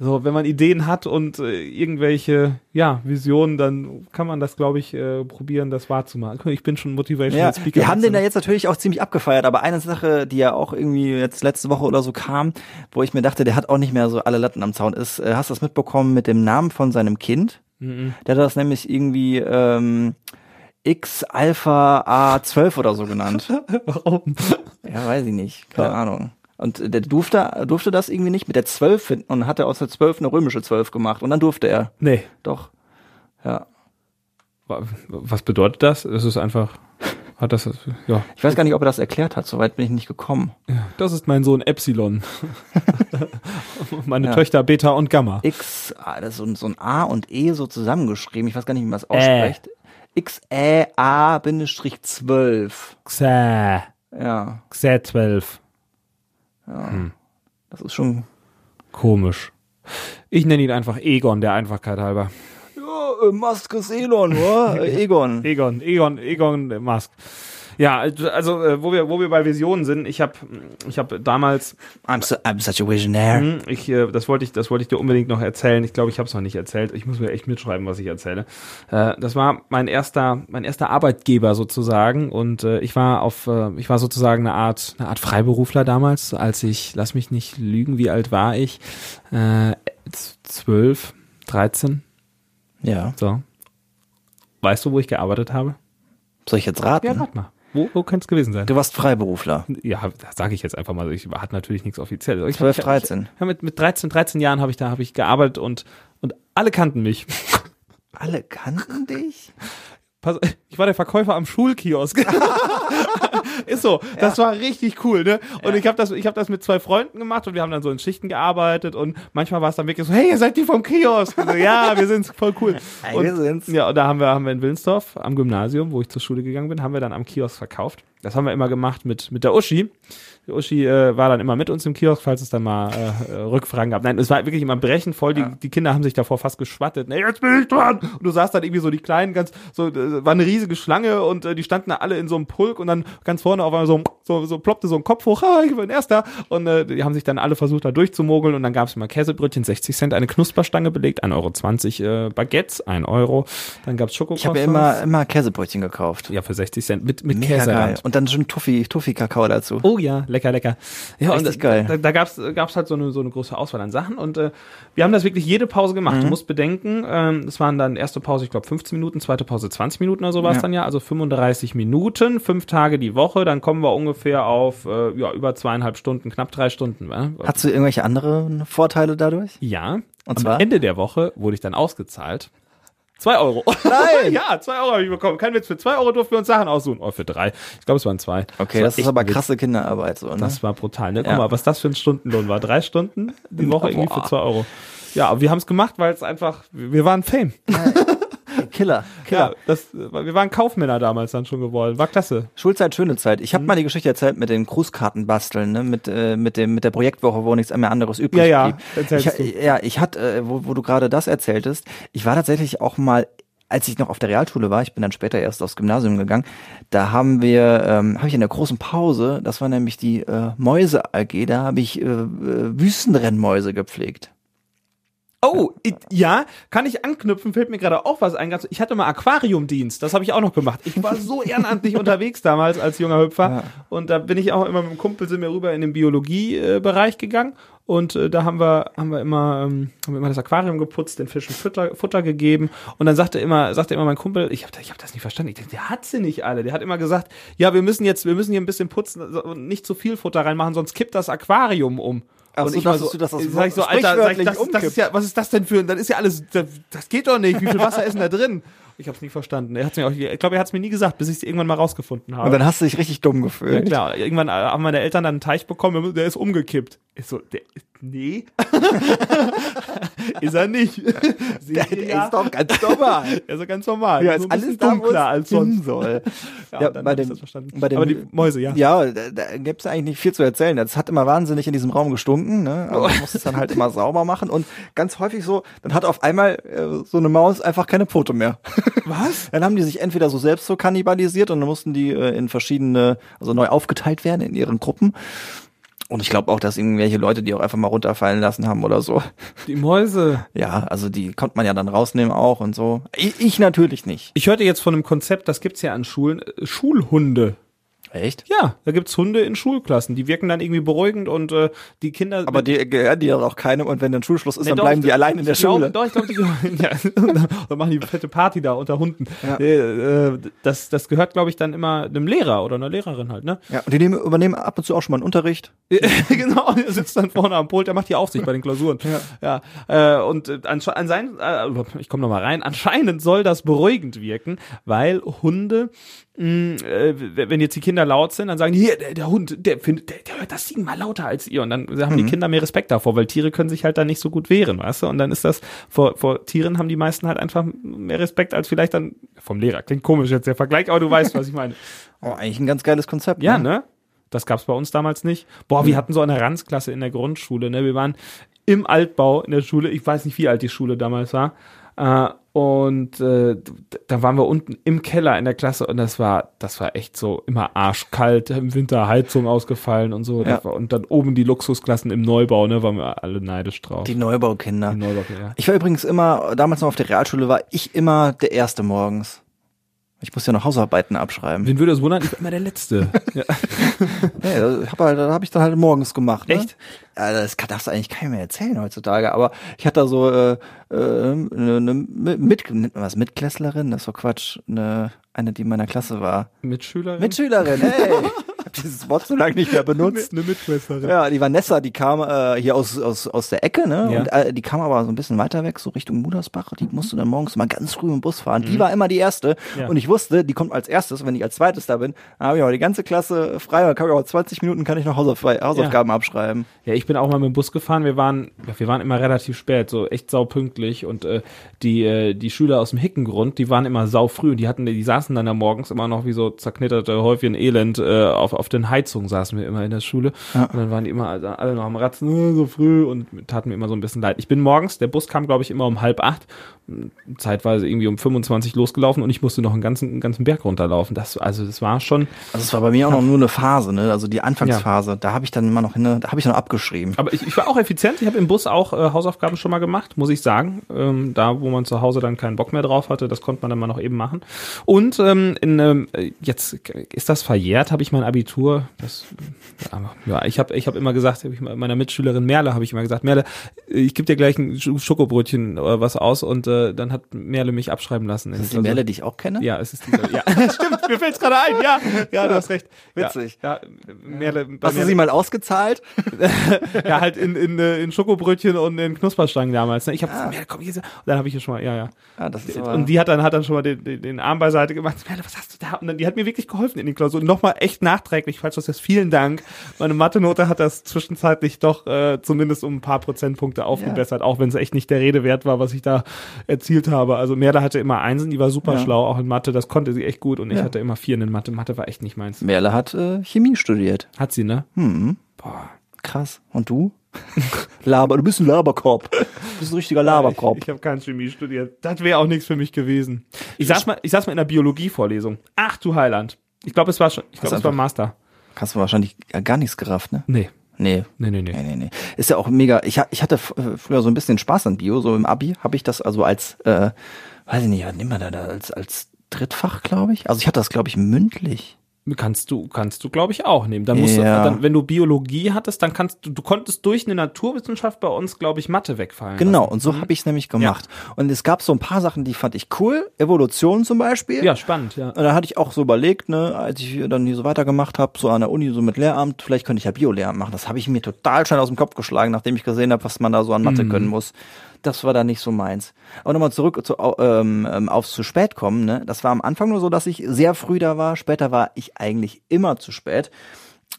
Speaker 3: so, wenn man Ideen hat und äh, irgendwelche ja, Visionen, dann kann man das, glaube ich, äh, probieren, das wahrzumachen. Ich bin schon Motivational
Speaker 2: Ja,
Speaker 3: Speaker.
Speaker 2: wir haben den da jetzt natürlich auch ziemlich abgefeiert, aber eine Sache, die ja auch irgendwie jetzt letzte Woche oder so kam, wo ich mir dachte, der hat auch nicht mehr so alle Latten am Zaun, ist, äh, hast du das mitbekommen mit dem Namen von seinem Kind?
Speaker 3: Mhm.
Speaker 2: Der hat das nämlich irgendwie ähm, X Alpha A12 oder so genannt.
Speaker 3: Warum?
Speaker 2: ja, weiß ich nicht, keine
Speaker 3: Ja.
Speaker 2: Ahnung. Und der durfte, durfte das irgendwie nicht mit der 12 finden und hat er aus der 12 eine römische 12 gemacht und dann durfte er.
Speaker 3: Nee.
Speaker 2: Doch. Ja.
Speaker 3: Wa- Was bedeutet das? Es ist einfach, hat das, ja.
Speaker 2: Ich weiß gar nicht, ob er das erklärt hat, soweit bin ich nicht gekommen.
Speaker 3: Das ist mein Sohn Epsilon. Meine
Speaker 2: Ja.
Speaker 3: Töchter Beta und Gamma.
Speaker 2: X, ah, das ist so ein, so ein A und E so zusammengeschrieben. Ich weiß gar nicht, wie man
Speaker 3: Äh.
Speaker 2: das ausspricht. X, Ä, A, Bindestrich 12.
Speaker 3: Xä,
Speaker 2: Ja,
Speaker 3: Xä 12.
Speaker 2: das ist schon.
Speaker 3: Komisch. Ich nenne ihn einfach Egon, der Einfachkeit halber.
Speaker 2: Ja, äh, Musk ist Elon, oder? Äh, Egon.
Speaker 3: Egon, Egon, Egon Musk. Ja, also äh, wo wir wo wir bei Visionen sind, ich habe ich habe damals
Speaker 2: I'm, so, I'm such a visionary.
Speaker 3: Hm, Ich, äh, das wollte ich, das wollte ich dir unbedingt noch erzählen. Ich glaube, ich habe es noch nicht erzählt. Ich muss mir echt mitschreiben, was ich erzähle. Äh, das war mein erster, mein erster Arbeitgeber sozusagen und äh, ich war auf, äh, ich war sozusagen eine Art, eine Art Freiberufler damals, als ich, lass mich nicht lügen, wie alt war ich? Äh, zwölf, dreizehn,
Speaker 2: Ja.
Speaker 3: so. Weißt du, wo ich gearbeitet habe?
Speaker 2: Soll ich jetzt raten?
Speaker 3: Ja, warte mal. Wo, wo könnte es gewesen sein?
Speaker 2: Du warst Freiberufler.
Speaker 3: Ja, das sage ich jetzt einfach mal. Ich hatte natürlich nichts offizielles. Ich,
Speaker 2: 12,
Speaker 3: ich-
Speaker 2: 13.
Speaker 3: Ja, mit, mit 13, 13 Jahren habe ich da habe ich gearbeitet und und alle kannten mich.
Speaker 2: Alle kannten dich?
Speaker 3: Ich war der Verkäufer am Schulkiosk. Ist so, das war richtig cool, ne? Und ich habe das ich habe das mit zwei Freunden gemacht und wir haben dann so in Schichten gearbeitet und manchmal war es dann wirklich so, hey, ihr seid die vom Kiosk. So, ja, wir sind's voll cool. Und,
Speaker 2: wir sind's.
Speaker 3: Ja, und da haben wir haben wir in Willensdorf am Gymnasium, wo ich zur Schule gegangen bin, haben wir dann am Kiosk verkauft. Das haben wir immer gemacht mit mit der Uschi. Die Uschi äh, war dann immer mit uns im Kiosk, falls es dann mal äh, äh, Rückfragen gab. Nein, es war wirklich immer brechend voll. Die, die Kinder haben sich davor fast geschwattet. Nee, jetzt bin ich dran. Und du sahst dann irgendwie so die kleinen, ganz, so, äh, war eine riesige Schlange und äh, die standen da alle in so einem Pulk und dann ganz vorne auf einmal so, so, so ploppte so ein Kopf hoch, ha, ich bin Erster. Und äh, die haben sich dann alle versucht, da durchzumogeln und dann gab es immer Käsebrötchen, 60 Cent, eine Knusperstange belegt, 1,20 Euro äh, Baguettes, 1 Euro. Dann gab's
Speaker 2: Ich habe ja immer, immer Käsebrötchen gekauft.
Speaker 3: Ja, für 60 Cent mit, mit
Speaker 2: Mega
Speaker 3: Käse.
Speaker 2: geil. Und dann schon Tuffy, Tuffy Kakao dazu.
Speaker 3: Oh ja, lecker, lecker. Ja,
Speaker 2: Richtig
Speaker 3: und
Speaker 2: geil.
Speaker 3: Da, da gab's gab's halt so eine, so eine große Auswahl an Sachen und äh, wir haben das wirklich jede Pause gemacht.
Speaker 2: Mhm.
Speaker 3: Du musst bedenken, ähm, es waren dann erste Pause, ich glaube 15 Minuten, zweite Pause 20 Minuten oder so war es
Speaker 2: Ja.
Speaker 3: dann ja, also 35 Minuten, fünf Tage die Woche, dann kommen wir ungefähr auf äh, ja, über zweieinhalb Stunden, knapp drei Stunden. Wa?
Speaker 2: Hast du irgendwelche anderen Vorteile dadurch?
Speaker 3: Ja.
Speaker 2: Und
Speaker 3: Am
Speaker 2: zwar?
Speaker 3: Ende der Woche wurde ich dann ausgezahlt. Zwei Euro.
Speaker 2: Nein!
Speaker 3: ja, zwei Euro habe ich bekommen. Kein Witz, für zwei Euro durften wir uns Sachen aussuchen. Oh, für drei. Ich glaube, es waren zwei.
Speaker 2: Okay,
Speaker 3: war
Speaker 2: das ist aber krasse Kinderarbeit so, ne?
Speaker 3: Das war brutal. Ne? Guck
Speaker 2: Ja.
Speaker 3: mal, was das für ein Stundenlohn war. Drei Stunden die Woche irgendwie für zwei Euro. Ja, aber wir haben es gemacht, weil es einfach, wir waren Fame.
Speaker 2: Killer, Killer.
Speaker 3: Ja, das, wir waren Kaufmänner damals dann schon geworden. War klasse.
Speaker 2: Schulzeit, schöne Zeit.
Speaker 3: Mhm.
Speaker 2: Ich habe mal die Geschichte erzählt mit den Grußkarten basteln, ne? mit, äh, mit, dem, mit der Projektwoche, wo nichts mehr anderes übrig
Speaker 3: Ja, ja,
Speaker 2: blieb. Ich,
Speaker 3: du.
Speaker 2: ja, ich hatte, äh, wo, wo du gerade das erzähltest, ich war tatsächlich auch mal, als ich noch auf der Realschule war, ich bin dann später erst aufs Gymnasium gegangen, da haben wir, ähm, habe ich in der großen Pause, das war nämlich die äh, Mäuse AG, da habe ich äh, äh, Wüstenrennmäuse gepflegt.
Speaker 3: Oh, i- ja, kann ich anknüpfen, fällt mir gerade auch was ein. Ich hatte mal Aquariumdienst, das habe ich auch noch gemacht. Ich war so ehrenamtlich unterwegs damals als junger Hüpfer und da bin ich auch immer mit dem Kumpel sind wir rüber in den Biologiebereich gegangen und äh, da haben wir haben wir immer ähm, haben wir immer das Aquarium geputzt, den Fischen Futter, Futter gegeben und dann sagte immer sagte immer mein Kumpel, ich habe ich hab das nicht verstanden. Ich dachte, der hat sie nicht alle. Der hat immer gesagt, ja, wir müssen jetzt wir müssen hier ein bisschen putzen und nicht zu viel Futter reinmachen, sonst kippt das Aquarium um.
Speaker 2: Ach
Speaker 3: und
Speaker 2: so,
Speaker 3: ich
Speaker 2: dachtest
Speaker 3: so,
Speaker 2: du, dass das
Speaker 3: sag ich so, Alter, sag ich, das, das ist ja, was ist das denn für, ein- dann ist ja alles, das, das geht doch nicht. Wie viel Wasser ist denn da drin? Ich habe es nie verstanden. Er hat's mir auch, ich glaube, er hat es mir nie gesagt, bis ich es irgendwann mal rausgefunden habe.
Speaker 2: Und dann hast du dich richtig dumm
Speaker 3: ja,
Speaker 2: gefühlt.
Speaker 3: klar, irgendwann haben meine Eltern dann einen Teich bekommen, der ist umgekippt. Ich so, der, nee. ist er nicht.
Speaker 2: Der, der
Speaker 3: ja?
Speaker 2: ist doch ganz normal.
Speaker 3: Der ist ja ganz normal.
Speaker 2: Ja,
Speaker 3: so
Speaker 2: ist
Speaker 3: bisschen
Speaker 2: alles da,
Speaker 3: dunkler
Speaker 2: es
Speaker 3: als sonst.
Speaker 2: soll.
Speaker 3: Ja,
Speaker 2: Ja, bei dem- bei dem-
Speaker 3: Aber die Mäuse, ja.
Speaker 2: Ja, da, da gibt's eigentlich nicht viel zu erzählen. Das hat immer wahnsinnig in diesem Raum gestunken, ne? Aber man muss es dann halt immer sauber machen und ganz häufig so, dann hat auf einmal äh, so eine Maus einfach keine Pfote mehr.
Speaker 3: Was?
Speaker 2: Dann haben die sich entweder so selbst so kannibalisiert und dann mussten die äh, in verschiedene, also neu aufgeteilt werden in ihren Gruppen. Und ich glaube auch, dass irgendwelche Leute die auch einfach mal runterfallen lassen haben oder so.
Speaker 3: Die Mäuse.
Speaker 2: Ja, also die konnte man ja dann rausnehmen auch und so. Ich, ich natürlich nicht.
Speaker 3: Ich hörte jetzt von einem Konzept, das gibt's ja an Schulen, äh, Schulhunde.
Speaker 2: Echt?
Speaker 3: Ja, da gibt's Hunde in Schulklassen, die wirken dann irgendwie beruhigend und äh, die Kinder.
Speaker 2: Aber die gehören die ja auch keinem und wenn dann Schulschluss ist,
Speaker 3: Nee,
Speaker 2: dann
Speaker 3: doch,
Speaker 2: bleiben die allein in der
Speaker 3: ich glaube-
Speaker 2: Schule.
Speaker 3: Doch, ich glaube, die gehören, ja, dann machen die fette Party da unter Hunden.
Speaker 2: Ja.
Speaker 3: Äh, das, das gehört, glaube ich, dann immer einem Lehrer oder einer Lehrerin halt, ne?
Speaker 2: Ja, und die nehmen, übernehmen ab und zu auch schon mal einen Unterricht.
Speaker 3: genau, er sitzt dann vorne am Pult, der macht die Aufsicht bei den Klausuren. Ja. ja äh, und äh, an, an sein, äh, ich komme noch mal rein, anscheinend soll das beruhigend wirken, weil Hunde, wenn jetzt die Kinder laut sind, dann sagen die, hier, der, der Hund, der findet, der, der hört das siebenmal lauter als ihr. Und dann haben die Kinder mehr Respekt davor, weil Tiere können sich halt dann nicht so gut wehren, weißt du? Und dann ist das, vor, vor Tieren haben die meisten halt einfach mehr Respekt als vielleicht dann vom Lehrer. Klingt komisch jetzt der Vergleich, aber du weißt, was ich meine.
Speaker 2: Oh, eigentlich ein ganz geiles Konzept.
Speaker 3: Ja, ne? Das gab's bei uns damals nicht. Boah, wir hatten so eine Ranzklasse in der Grundschule, ne? Wir waren im Altbau in der Schule. Ich weiß nicht, wie alt die Schule damals war. Äh, und äh, da waren wir unten im Keller in der Klasse und das war, das war echt so immer arschkalt, im Winter Heizung ausgefallen und so.
Speaker 2: Ja.
Speaker 3: War, und dann oben die Luxusklassen im Neubau, ne, waren wir alle neidisch drauf.
Speaker 2: Die Neubaukinder.
Speaker 3: Die Neubau, ja.
Speaker 2: Ich war übrigens immer, damals noch auf der Realschule, war ich immer der Erste morgens. Ich musste ja noch Hausarbeiten abschreiben.
Speaker 3: Wen würde es wundern? Ich war immer der Letzte. ja.
Speaker 2: Ja, das habe halt, hab ich dann halt morgens gemacht. Ne?
Speaker 3: Echt?
Speaker 2: Ja, das kann, darfst du eigentlich keinem mehr erzählen heutzutage. Aber ich hatte da so äh, äh, eine, eine mit, nennt man was, Mitklässlerin, das ist so Quatsch, eine, eine, die in meiner Klasse war.
Speaker 3: Mitschülerin?
Speaker 2: Mitschülerin, hey! habe dieses Wort so lange nicht mehr benutzt.
Speaker 3: Eine Mitschwesterin.
Speaker 2: Ja, die Vanessa, die kam äh, hier aus, aus, aus der Ecke, ne?
Speaker 3: Ja.
Speaker 2: Und äh, die kam aber so ein bisschen weiter weg, so Richtung Mudersbach. Die musste dann morgens mal ganz früh im Bus fahren. Die war immer die erste.
Speaker 3: Mhm. Ja.
Speaker 2: Und ich wusste, die kommt als erstes. Wenn ich als zweites da bin, dann habe ich aber die ganze Klasse frei. Dann kann ich aber 20 Minuten kann ich noch Hausauf Hausaufgaben abschreiben.
Speaker 3: Ja, ich bin auch mal mit dem Bus gefahren. Wir waren, ja, wir waren immer relativ spät, so echt saupünktlich. Und äh, die, äh, die Schüler aus dem Hickengrund, die waren immer sau früh. Und die hatten, die saßen dann da morgens immer noch wie so zerknitterte Häufchen Elend äh, auf, auf den Heizungen saßen wir immer in der Schule. Und dann waren die immer also alle noch am Ratzen, "Oh, so früh und taten mir immer so ein bisschen leid. Ich bin morgens, der Bus kam, glaube ich, immer um halb acht, zeitweise irgendwie um 25 losgelaufen und ich musste noch einen ganzen, einen ganzen Berg runterlaufen. Das, also das war schon.
Speaker 2: Also es war bei mir auch noch nur eine Phase, ne? Also die Anfangsphase. Da habe ich dann immer noch hin, da habe ich noch abgeschrieben.
Speaker 3: Aber ich, ich war auch effizient. Ich habe im Bus auch äh, Hausaufgaben schon mal gemacht, muss ich sagen. Ähm, da, wo man zu Hause dann keinen Bock mehr drauf hatte, das konnte man dann mal noch eben machen. Und ähm, in, ähm, äh, jetzt ist das verjährt, habe ich mein Abitur. Das, ja, ja ich habe ich hab immer gesagt, hab ich meiner Mitschülerin Merle habe ich immer gesagt, Merle, ich gebe dir gleich ein Sch- Schokobrötchen oder was aus und äh, dann hat Merle mich abschreiben lassen.
Speaker 2: Das ist die Merle, die ich auch kenne?
Speaker 3: Ja, es ist diese, ja, stimmt, mir fällt's gerade ein, ja, ja, du hast recht.
Speaker 2: Witzig.
Speaker 3: Ja, ja Merle,
Speaker 2: Hast du
Speaker 3: Merle-
Speaker 2: sie mal ausgezahlt?
Speaker 3: ja, halt in, in, äh, in Schokobrötchen und in Knusperstangen damals. Ne? Ich habe,
Speaker 2: Ah.
Speaker 3: Merle, komm hier. Und dann habe ich hier schon mal, ja, ja.
Speaker 2: Ja, das ist aber,
Speaker 3: Und die hat dann, hat dann schon mal den, den, den Arm beiseite gemacht. Merle, was hast du da? Und dann, die hat mir wirklich geholfen in den Klausuren. Nochmal echt nachträglich, falls du das jetzt, vielen Dank. Meine Mathe-Note hat das zwischenzeitlich doch äh, zumindest um ein paar Prozentpunkte aufgebessert, auch wenn es echt nicht der Rede wert war, was ich da erzielt habe. Also Merle hatte immer Einsen, die war super
Speaker 2: Ja.
Speaker 3: schlau, auch in Mathe, das konnte sie echt gut. Und ich
Speaker 2: Ja.
Speaker 3: hatte immer Vieren in Mathe. Mathe war echt nicht meins.
Speaker 2: Merle hat äh, Chemie studiert.
Speaker 3: Hat sie, ne?
Speaker 2: Hm,
Speaker 3: Boah.
Speaker 2: krass. Und du? Laber, du bist ein Laberkorb. Du bist ein richtiger Laberkorb.
Speaker 3: Ich, ich habe kein Chemie studiert. Das wäre auch nichts für mich gewesen. Ich saß mal, ich saß mal in der Biologievorlesung. Ach du Heiland. Ich glaube, es war schon, ich glaube, es war Master.
Speaker 2: Hast du wahrscheinlich gar nichts gerafft, ne?
Speaker 3: Nee.
Speaker 2: Nee.
Speaker 3: Nee, nee, nee.
Speaker 2: Nee, nee, nee. Ist ja auch mega. Ich, ich hatte äh, früher so ein bisschen Spaß an Bio. So im Abi habe ich das also als, äh, weiß ich nicht, ja, nimm mal da, da als, als Drittfach, glaube ich. Also ich hatte das, glaube ich, mündlich.
Speaker 3: Kannst du, kannst du, glaube ich, auch nehmen. Dann musst
Speaker 2: Ja.
Speaker 3: du, dann, wenn du Biologie hattest, dann kannst du, du konntest durch eine Naturwissenschaft bei uns, glaube ich, Mathe wegfallen.
Speaker 2: Genau,
Speaker 3: lassen.
Speaker 2: und so habe ich es nämlich gemacht. Und es gab so ein paar Sachen, die fand ich cool. Evolution zum Beispiel.
Speaker 3: Ja, spannend, ja.
Speaker 2: Und da hatte ich auch so überlegt, ne, als ich dann hier so weitergemacht habe, so an der Uni, so mit Lehramt, vielleicht könnte ich ja Bio-Lehramt machen. Das habe ich mir total schnell aus dem Kopf geschlagen, nachdem ich gesehen habe, was man da so an Mathe können muss. Das war da nicht so meins. Aber nochmal zurück zu, ähm, ähm, aufs zu spät kommen. Ne? Das war am Anfang nur so, dass ich sehr früh da war. Später war ich eigentlich immer zu spät.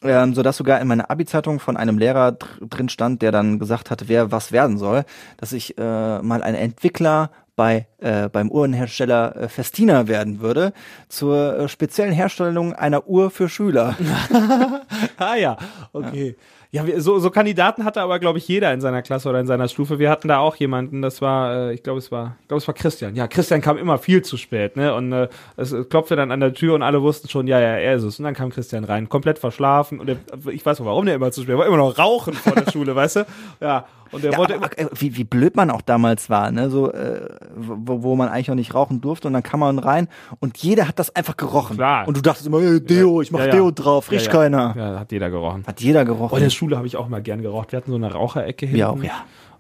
Speaker 2: Ähm, so dass sogar in meiner Abi-Zeitung von einem Lehrer dr drin stand, der dann gesagt hat, wer was werden soll, dass ich äh, mal ein Entwickler bei äh, beim Uhrenhersteller äh, Festina werden würde zur äh, speziellen Herstellung einer Uhr für Schüler.
Speaker 3: Ah ja, okay. Ja, wir, so, so Kandidaten hatte aber, glaube ich, jeder in seiner Klasse oder in seiner Stufe. Wir hatten da auch jemanden, das war, äh, ich glaube, es war, ich glaube, es war Christian. Ja, Christian kam immer viel zu spät, ne? Und äh, es klopfte dann an der Tür und alle wussten schon, ja, ja, er ist es. Und dann kam Christian rein, komplett verschlafen. Und er, ich weiß auch, warum der immer zu spät war. War immer noch rauchen vor der Schule, weißt du? Ja. Und er
Speaker 2: Ja,
Speaker 3: wollte
Speaker 2: aber, äh, wie, wie blöd man auch damals war, ne? So, äh, wo, wo man eigentlich noch nicht rauchen durfte und dann kam man rein und jeder hat das einfach gerochen.
Speaker 3: Klar.
Speaker 2: Und du dachtest immer, äh, Deo, ich mach
Speaker 3: Ja, ja.
Speaker 2: Deo drauf, riecht
Speaker 3: ja, ja.
Speaker 2: keiner.
Speaker 3: Ja, hat jeder gerochen.
Speaker 2: Hat jeder
Speaker 3: Oh,
Speaker 2: gerochen.
Speaker 3: in der Schule habe ich auch mal gern geraucht. Wir hatten so eine Raucherecke hinten.
Speaker 2: Wir auch, ja.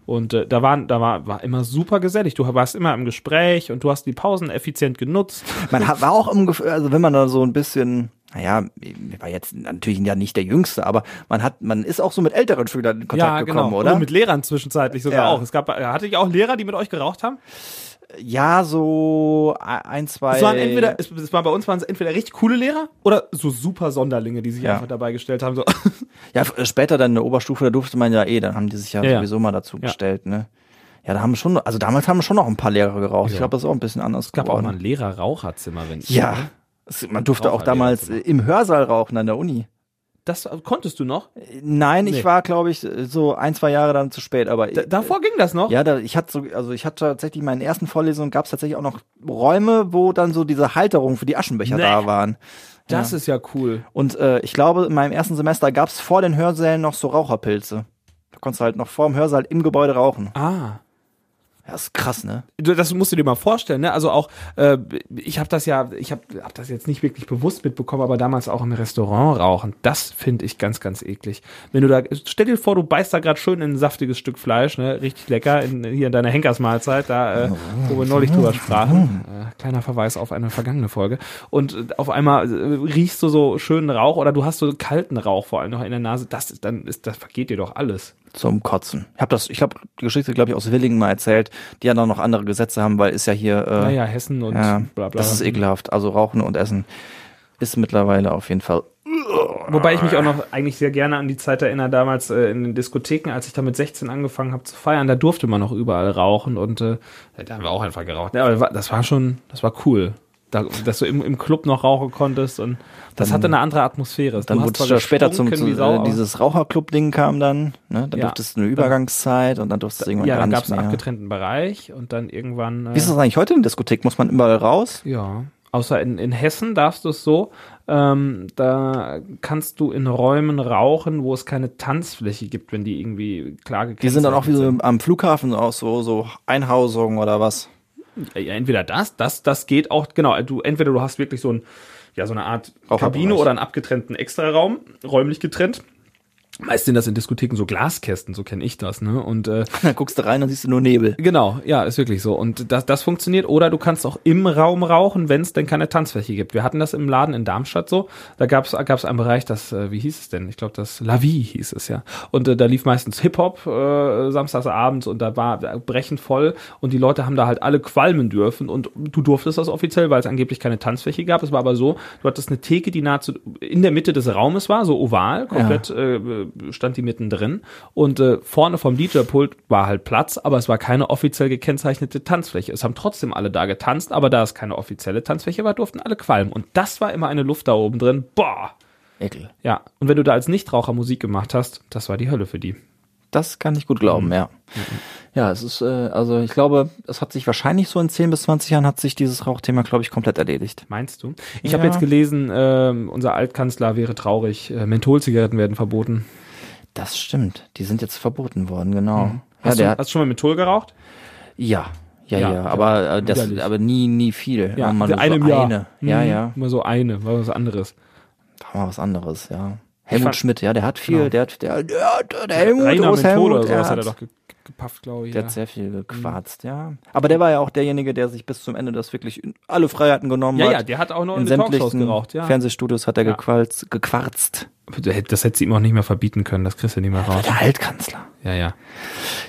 Speaker 3: Und äh, da waren, da war, war immer super gesellig. Du warst immer im Gespräch und du hast die Pausen effizient genutzt.
Speaker 2: Man hat, war auch im Gefühl, also wenn man da so ein bisschen, naja, ich war jetzt natürlich ja nicht der Jüngste, aber man hat, man ist auch so mit älteren Schülern in Kontakt gekommen, oder?
Speaker 3: Und mit Lehrern zwischenzeitlich sogar
Speaker 2: Ja.
Speaker 3: auch. Es gab, äh, hatte ich auch Lehrer, die mit euch geraucht haben?
Speaker 2: ja, so ein, zwei.
Speaker 3: Es waren entweder, es, es war bei uns waren es entweder richtig coole Lehrer oder so super Sonderlinge, die sich
Speaker 2: Ja.
Speaker 3: einfach dabei gestellt haben. So.
Speaker 2: Ja, f- später dann in der Oberstufe, da durfte man ja eh, dann haben die sich ja,
Speaker 3: Ja, ja.
Speaker 2: sowieso mal dazu
Speaker 3: Ja.
Speaker 2: gestellt, ne? Ja, da haben schon, also damals haben schon noch ein paar Lehrer geraucht. Ich
Speaker 3: Ja.
Speaker 2: glaube, das ist auch ein bisschen anders
Speaker 3: Es gab auch
Speaker 2: geworden.
Speaker 3: mal ein Lehrer-Raucherzimmer, wenn
Speaker 2: Ja. Man durfte auch damals
Speaker 3: Raucherlehrerzimmer.
Speaker 2: äh, im Hörsaal rauchen an der Uni.
Speaker 3: Das äh, konntest du noch?
Speaker 2: Nein,
Speaker 3: Nee.
Speaker 2: ich war, glaube ich, so ein, zwei Jahre dann zu spät, aber
Speaker 3: D davor ging das noch?
Speaker 2: Ja, da, ich hatte so, also ich hatte tatsächlich in meinen ersten Vorlesungen gab es tatsächlich auch noch Räume, wo dann so diese Halterungen für die Aschenbecher
Speaker 3: Nee.
Speaker 2: da waren.
Speaker 3: Das ist ja cool.
Speaker 2: Und äh, ich glaube, in meinem ersten Semester gab es vor den Hörsälen noch so Raucherpilze. Da konntest du halt noch vor dem Hörsaal im Gebäude rauchen.
Speaker 3: Ah.
Speaker 2: Ja, ist krass, ne?
Speaker 3: Das musst du dir mal vorstellen, ne? Also auch, äh, ich habe das ja, ich habe hab das jetzt nicht wirklich bewusst mitbekommen, aber damals auch im Restaurant rauchen, das finde ich ganz, ganz eklig. Wenn du da, stell dir vor, du beißt da gerade schön in ein saftiges Stück Fleisch, ne? Richtig lecker, in, hier in deiner Henkersmahlzeit, da, äh, wo wir neulich drüber sprachen. Äh, kleiner Verweis auf eine vergangene Folge. Und äh, auf einmal äh, riechst du so schönen Rauch oder du hast so kalten Rauch vor allem noch in der Nase, das ist, dann ist, das vergeht dir doch alles.
Speaker 2: Zum Kotzen. Ich habe das, ich habe die Geschichte, glaube ich, aus Willingen mal erzählt, die ja dann noch andere Gesetze haben, weil ist ja hier, äh,
Speaker 3: Naja, Hessen und
Speaker 2: ja,
Speaker 3: bla bla.
Speaker 2: das ist ekelhaft. Also Rauchen und Essen ist mittlerweile auf jeden Fall.
Speaker 3: Wobei ich mich auch noch eigentlich sehr gerne an die Zeit erinnere, damals äh, in den Diskotheken, als ich da mit 16 angefangen habe zu feiern, da durfte man noch überall rauchen und äh, da haben wir auch einfach geraucht. Ja, aber das war schon, das war cool. Da, dass du im, im Club noch rauchen konntest und das
Speaker 2: Dann-
Speaker 3: hatte eine andere Atmosphäre.
Speaker 2: Dann wurde es ja später zum,
Speaker 3: gestunken
Speaker 2: zu,
Speaker 3: wie Sau,
Speaker 2: äh, dieses Raucherclub-Ding kam dann, ne? Dann
Speaker 3: Ja.
Speaker 2: durftest du eine Übergangszeit und dann durftest du irgendwann
Speaker 3: ja,
Speaker 2: gar
Speaker 3: dann
Speaker 2: nicht
Speaker 3: gab es einen abgetrennten Bereich und dann irgendwann. Äh,
Speaker 2: Wie ist das eigentlich heute in der Diskothek? Muss man überall raus?
Speaker 3: Ja, außer in, in Hessen darfst du es so, ähm, da kannst du in Räumen rauchen, wo es keine Tanzfläche gibt, wenn die irgendwie klar
Speaker 2: Die sind dann auch wie so
Speaker 3: gekennzeichnet
Speaker 2: am Flughafen auch so, so Einhausungen oder was?
Speaker 3: Ja, entweder das, das, das geht auch, genau, du, entweder du hast wirklich so ein, ja, so eine Art. Kabine oder einen abgetrennten Extraraum, räumlich getrennt. Meist sind das in Diskotheken so Glaskästen, so kenne ich das, ne? Und äh,
Speaker 2: Dann guckst du rein und siehst du nur Nebel.
Speaker 3: Genau, ja, ist wirklich so. Und das, das funktioniert. Oder du kannst auch im Raum rauchen, wenn es denn keine Tanzfläche gibt. Wir hatten das im Laden in Darmstadt so. Da gab es gab's einen Bereich, das, äh, wie hieß es denn? Ich glaube, das La Vie hieß es ja. Und äh, da lief meistens Hip-Hop äh, samstags abends und da war brechend voll und die Leute haben da halt alle qualmen dürfen und du durftest das offiziell, weil es angeblich keine Tanzfläche gab. Es war aber so, du hattest eine Theke, die nahezu in der Mitte des Raumes war, so oval, komplett äh, stand die mittendrin und äh, vorne vom DJ-Pult war halt Platz, aber es war keine offiziell gekennzeichnete Tanzfläche. Es haben trotzdem alle da getanzt, aber da es keine offizielle Tanzfläche war, durften alle qualmen. Und das war immer eine Luft da oben drin. Boah!
Speaker 2: Ekel.
Speaker 3: Ja, und wenn du da als Nichtraucher Musik gemacht hast, das war die Hölle für die.
Speaker 2: Das kann ich gut glauben,
Speaker 3: Mhm.
Speaker 2: ja. Ja, es ist, äh, also ich glaube, es hat sich wahrscheinlich so in 10 bis 20 Jahren hat sich dieses Rauchthema, glaube ich, komplett erledigt.
Speaker 3: Meinst du? Ich
Speaker 2: Ja.
Speaker 3: habe jetzt gelesen, ähm, unser Altkanzler wäre traurig, äh, Mentholzigaretten werden verboten.
Speaker 2: Das stimmt. Die sind jetzt verboten worden, genau. Ja,
Speaker 3: Hast,
Speaker 2: der
Speaker 3: du, hast du schon mal Menthol geraucht?
Speaker 2: ja, ja,
Speaker 3: Ja,
Speaker 2: ja,
Speaker 3: ja,
Speaker 2: aber, äh, das,
Speaker 3: widerlich.
Speaker 2: aber nie, nie viel. Immer mal nur so
Speaker 3: eine Jahr.
Speaker 2: Ja,
Speaker 3: Mhm.
Speaker 2: ja.
Speaker 3: Immer so eine, war was anderes.
Speaker 2: War mal was anderes, ja. Helmut Schmidt, ja, der hat viel,
Speaker 3: Genau.
Speaker 2: der hat, der, der, der, der Helmut,
Speaker 3: Rainer
Speaker 2: groß
Speaker 3: Menthol
Speaker 2: Helmut,
Speaker 3: oder
Speaker 2: der
Speaker 3: sowas hat
Speaker 2: hat,
Speaker 3: er doch ge ge gepafft, glaube ich.
Speaker 2: der
Speaker 3: Ja.
Speaker 2: hat sehr viel gequarzt, ja. Aber der war ja auch derjenige, der sich bis zum Ende das wirklich in alle Freiheiten genommen
Speaker 3: ja,
Speaker 2: hat.
Speaker 3: ja, der hat auch noch
Speaker 2: in sämtlichen
Speaker 3: geraucht, ja.
Speaker 2: Fernsehstudios hat er
Speaker 3: Ja.
Speaker 2: gequarzt, gequarzt.
Speaker 3: Das hätte sie ihm auch nicht mehr verbieten können, das kriegst du nicht mehr raus.
Speaker 2: Der Altkanzler.
Speaker 3: Ja, ja.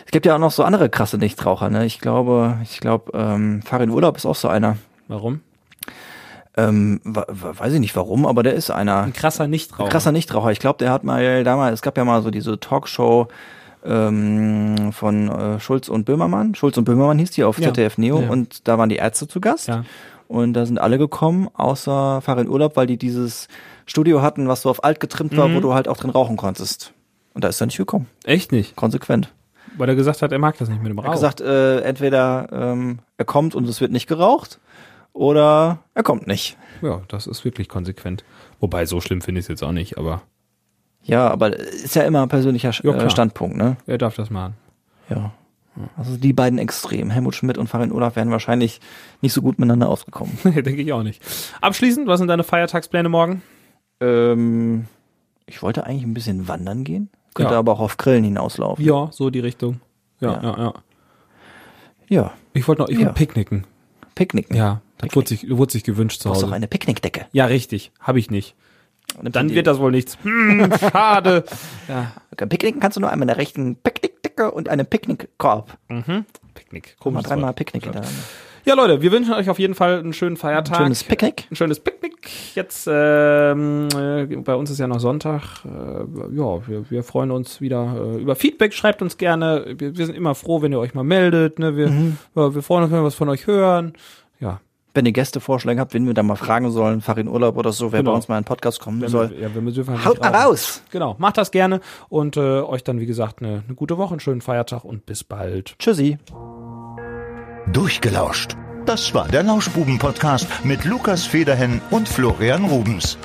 Speaker 2: Es gibt ja auch noch so andere krasse Nichtraucher, ne? Ich glaube, ich glaube, ähm, Farin Urlaub ist auch so einer.
Speaker 3: Warum?
Speaker 2: Ähm, weiß ich nicht warum, aber der ist einer.
Speaker 3: Ein krasser Nichtraucher.
Speaker 2: Ein krasser Nichtraucher. Ich glaube, der hat mal damals, es gab ja mal so diese Talkshow ähm, von äh, Schulz und Böhmermann. Schulz und Böhmermann hieß die auf
Speaker 3: Ja.
Speaker 2: ZDF Neo
Speaker 3: Ja.
Speaker 2: und da waren die Ärzte zu Gast.
Speaker 3: Ja.
Speaker 2: Und da sind alle gekommen, außer Farin Urlaub, weil die dieses Studio hatten, was so auf alt getrimmt war,
Speaker 3: Mhm.
Speaker 2: wo du halt auch drin rauchen konntest. Und da ist er nicht gekommen.
Speaker 3: Echt nicht?
Speaker 2: Konsequent.
Speaker 3: Weil er gesagt hat, er mag das nicht mit dem
Speaker 2: Er
Speaker 3: Rauch.
Speaker 2: hat gesagt, äh, entweder ähm, er kommt und es wird nicht geraucht oder er kommt nicht.
Speaker 3: ja, das ist wirklich konsequent. Wobei, so schlimm finde ich es jetzt auch nicht, aber
Speaker 2: Ja, aber ist ja immer ein persönlicher
Speaker 3: Ja,
Speaker 2: äh. Standpunkt, ne?
Speaker 3: er darf das machen.
Speaker 2: Ja. Also die beiden Extremen, Helmut Schmidt und Farin Urlaub, wären wahrscheinlich nicht so gut miteinander ausgekommen.
Speaker 3: Denke ich auch nicht. Abschließend, was sind deine Feiertagspläne morgen?
Speaker 2: ähm, ich wollte eigentlich ein bisschen wandern gehen, könnte
Speaker 3: Ja.
Speaker 2: aber auch auf Grillen hinauslaufen.
Speaker 3: Ja, so die Richtung. Ja, ja,
Speaker 2: Ja.
Speaker 3: ja.
Speaker 2: Ja,
Speaker 3: Ich wollte noch, ich
Speaker 2: Ja.
Speaker 3: wollte picknicken.
Speaker 2: Picknicken.
Speaker 3: Ja, das
Speaker 2: Picknick.
Speaker 3: wurde sich, wurde sich gewünscht zu
Speaker 2: Du brauchst
Speaker 3: Hause.
Speaker 2: auch eine Picknickdecke.
Speaker 3: Ja, richtig. Habe ich nicht. Dann
Speaker 2: du
Speaker 3: wird das wohl nichts. Hm, schade. Ja.
Speaker 2: Picknicken kannst du nur einmal mit einer rechten Picknickdecke und einem Picknickkorb.
Speaker 3: Picknick.
Speaker 2: Guck mal,
Speaker 3: Komisches
Speaker 2: dreimal. Picknick hintereinander.
Speaker 3: Ja, Leute, wir wünschen euch auf jeden Fall einen schönen Feiertag.
Speaker 2: Schönes Picknick.
Speaker 3: Ein schönes Picknick. Jetzt, ähm, äh, bei uns ist ja noch Sonntag. Äh, ja, wir, wir freuen uns wieder äh, über Feedback. Schreibt uns gerne. Wir, wir sind immer froh, wenn ihr euch mal meldet. Ne? Wir,
Speaker 2: Mhm.
Speaker 3: wir freuen uns, wenn wir was von euch hören. Ja,
Speaker 2: Wenn ihr Gästevorschläge habt, wen wir da mal fragen sollen, Farin Urlaub oder so, wer
Speaker 3: Genau.
Speaker 2: bei uns mal in den Podcast kommen
Speaker 3: wenn
Speaker 2: soll.
Speaker 3: wir, ja, wenn wir dürfen halt
Speaker 2: Haut mal raus!
Speaker 3: Genau, macht das gerne und äh, euch dann, wie gesagt, eine, eine gute Woche, einen schönen Feiertag und bis bald.
Speaker 2: Tschüssi.
Speaker 1: Durchgelauscht. Das war der Lauschbuben-Podcast mit Lukas Federhen und Florian Rubens.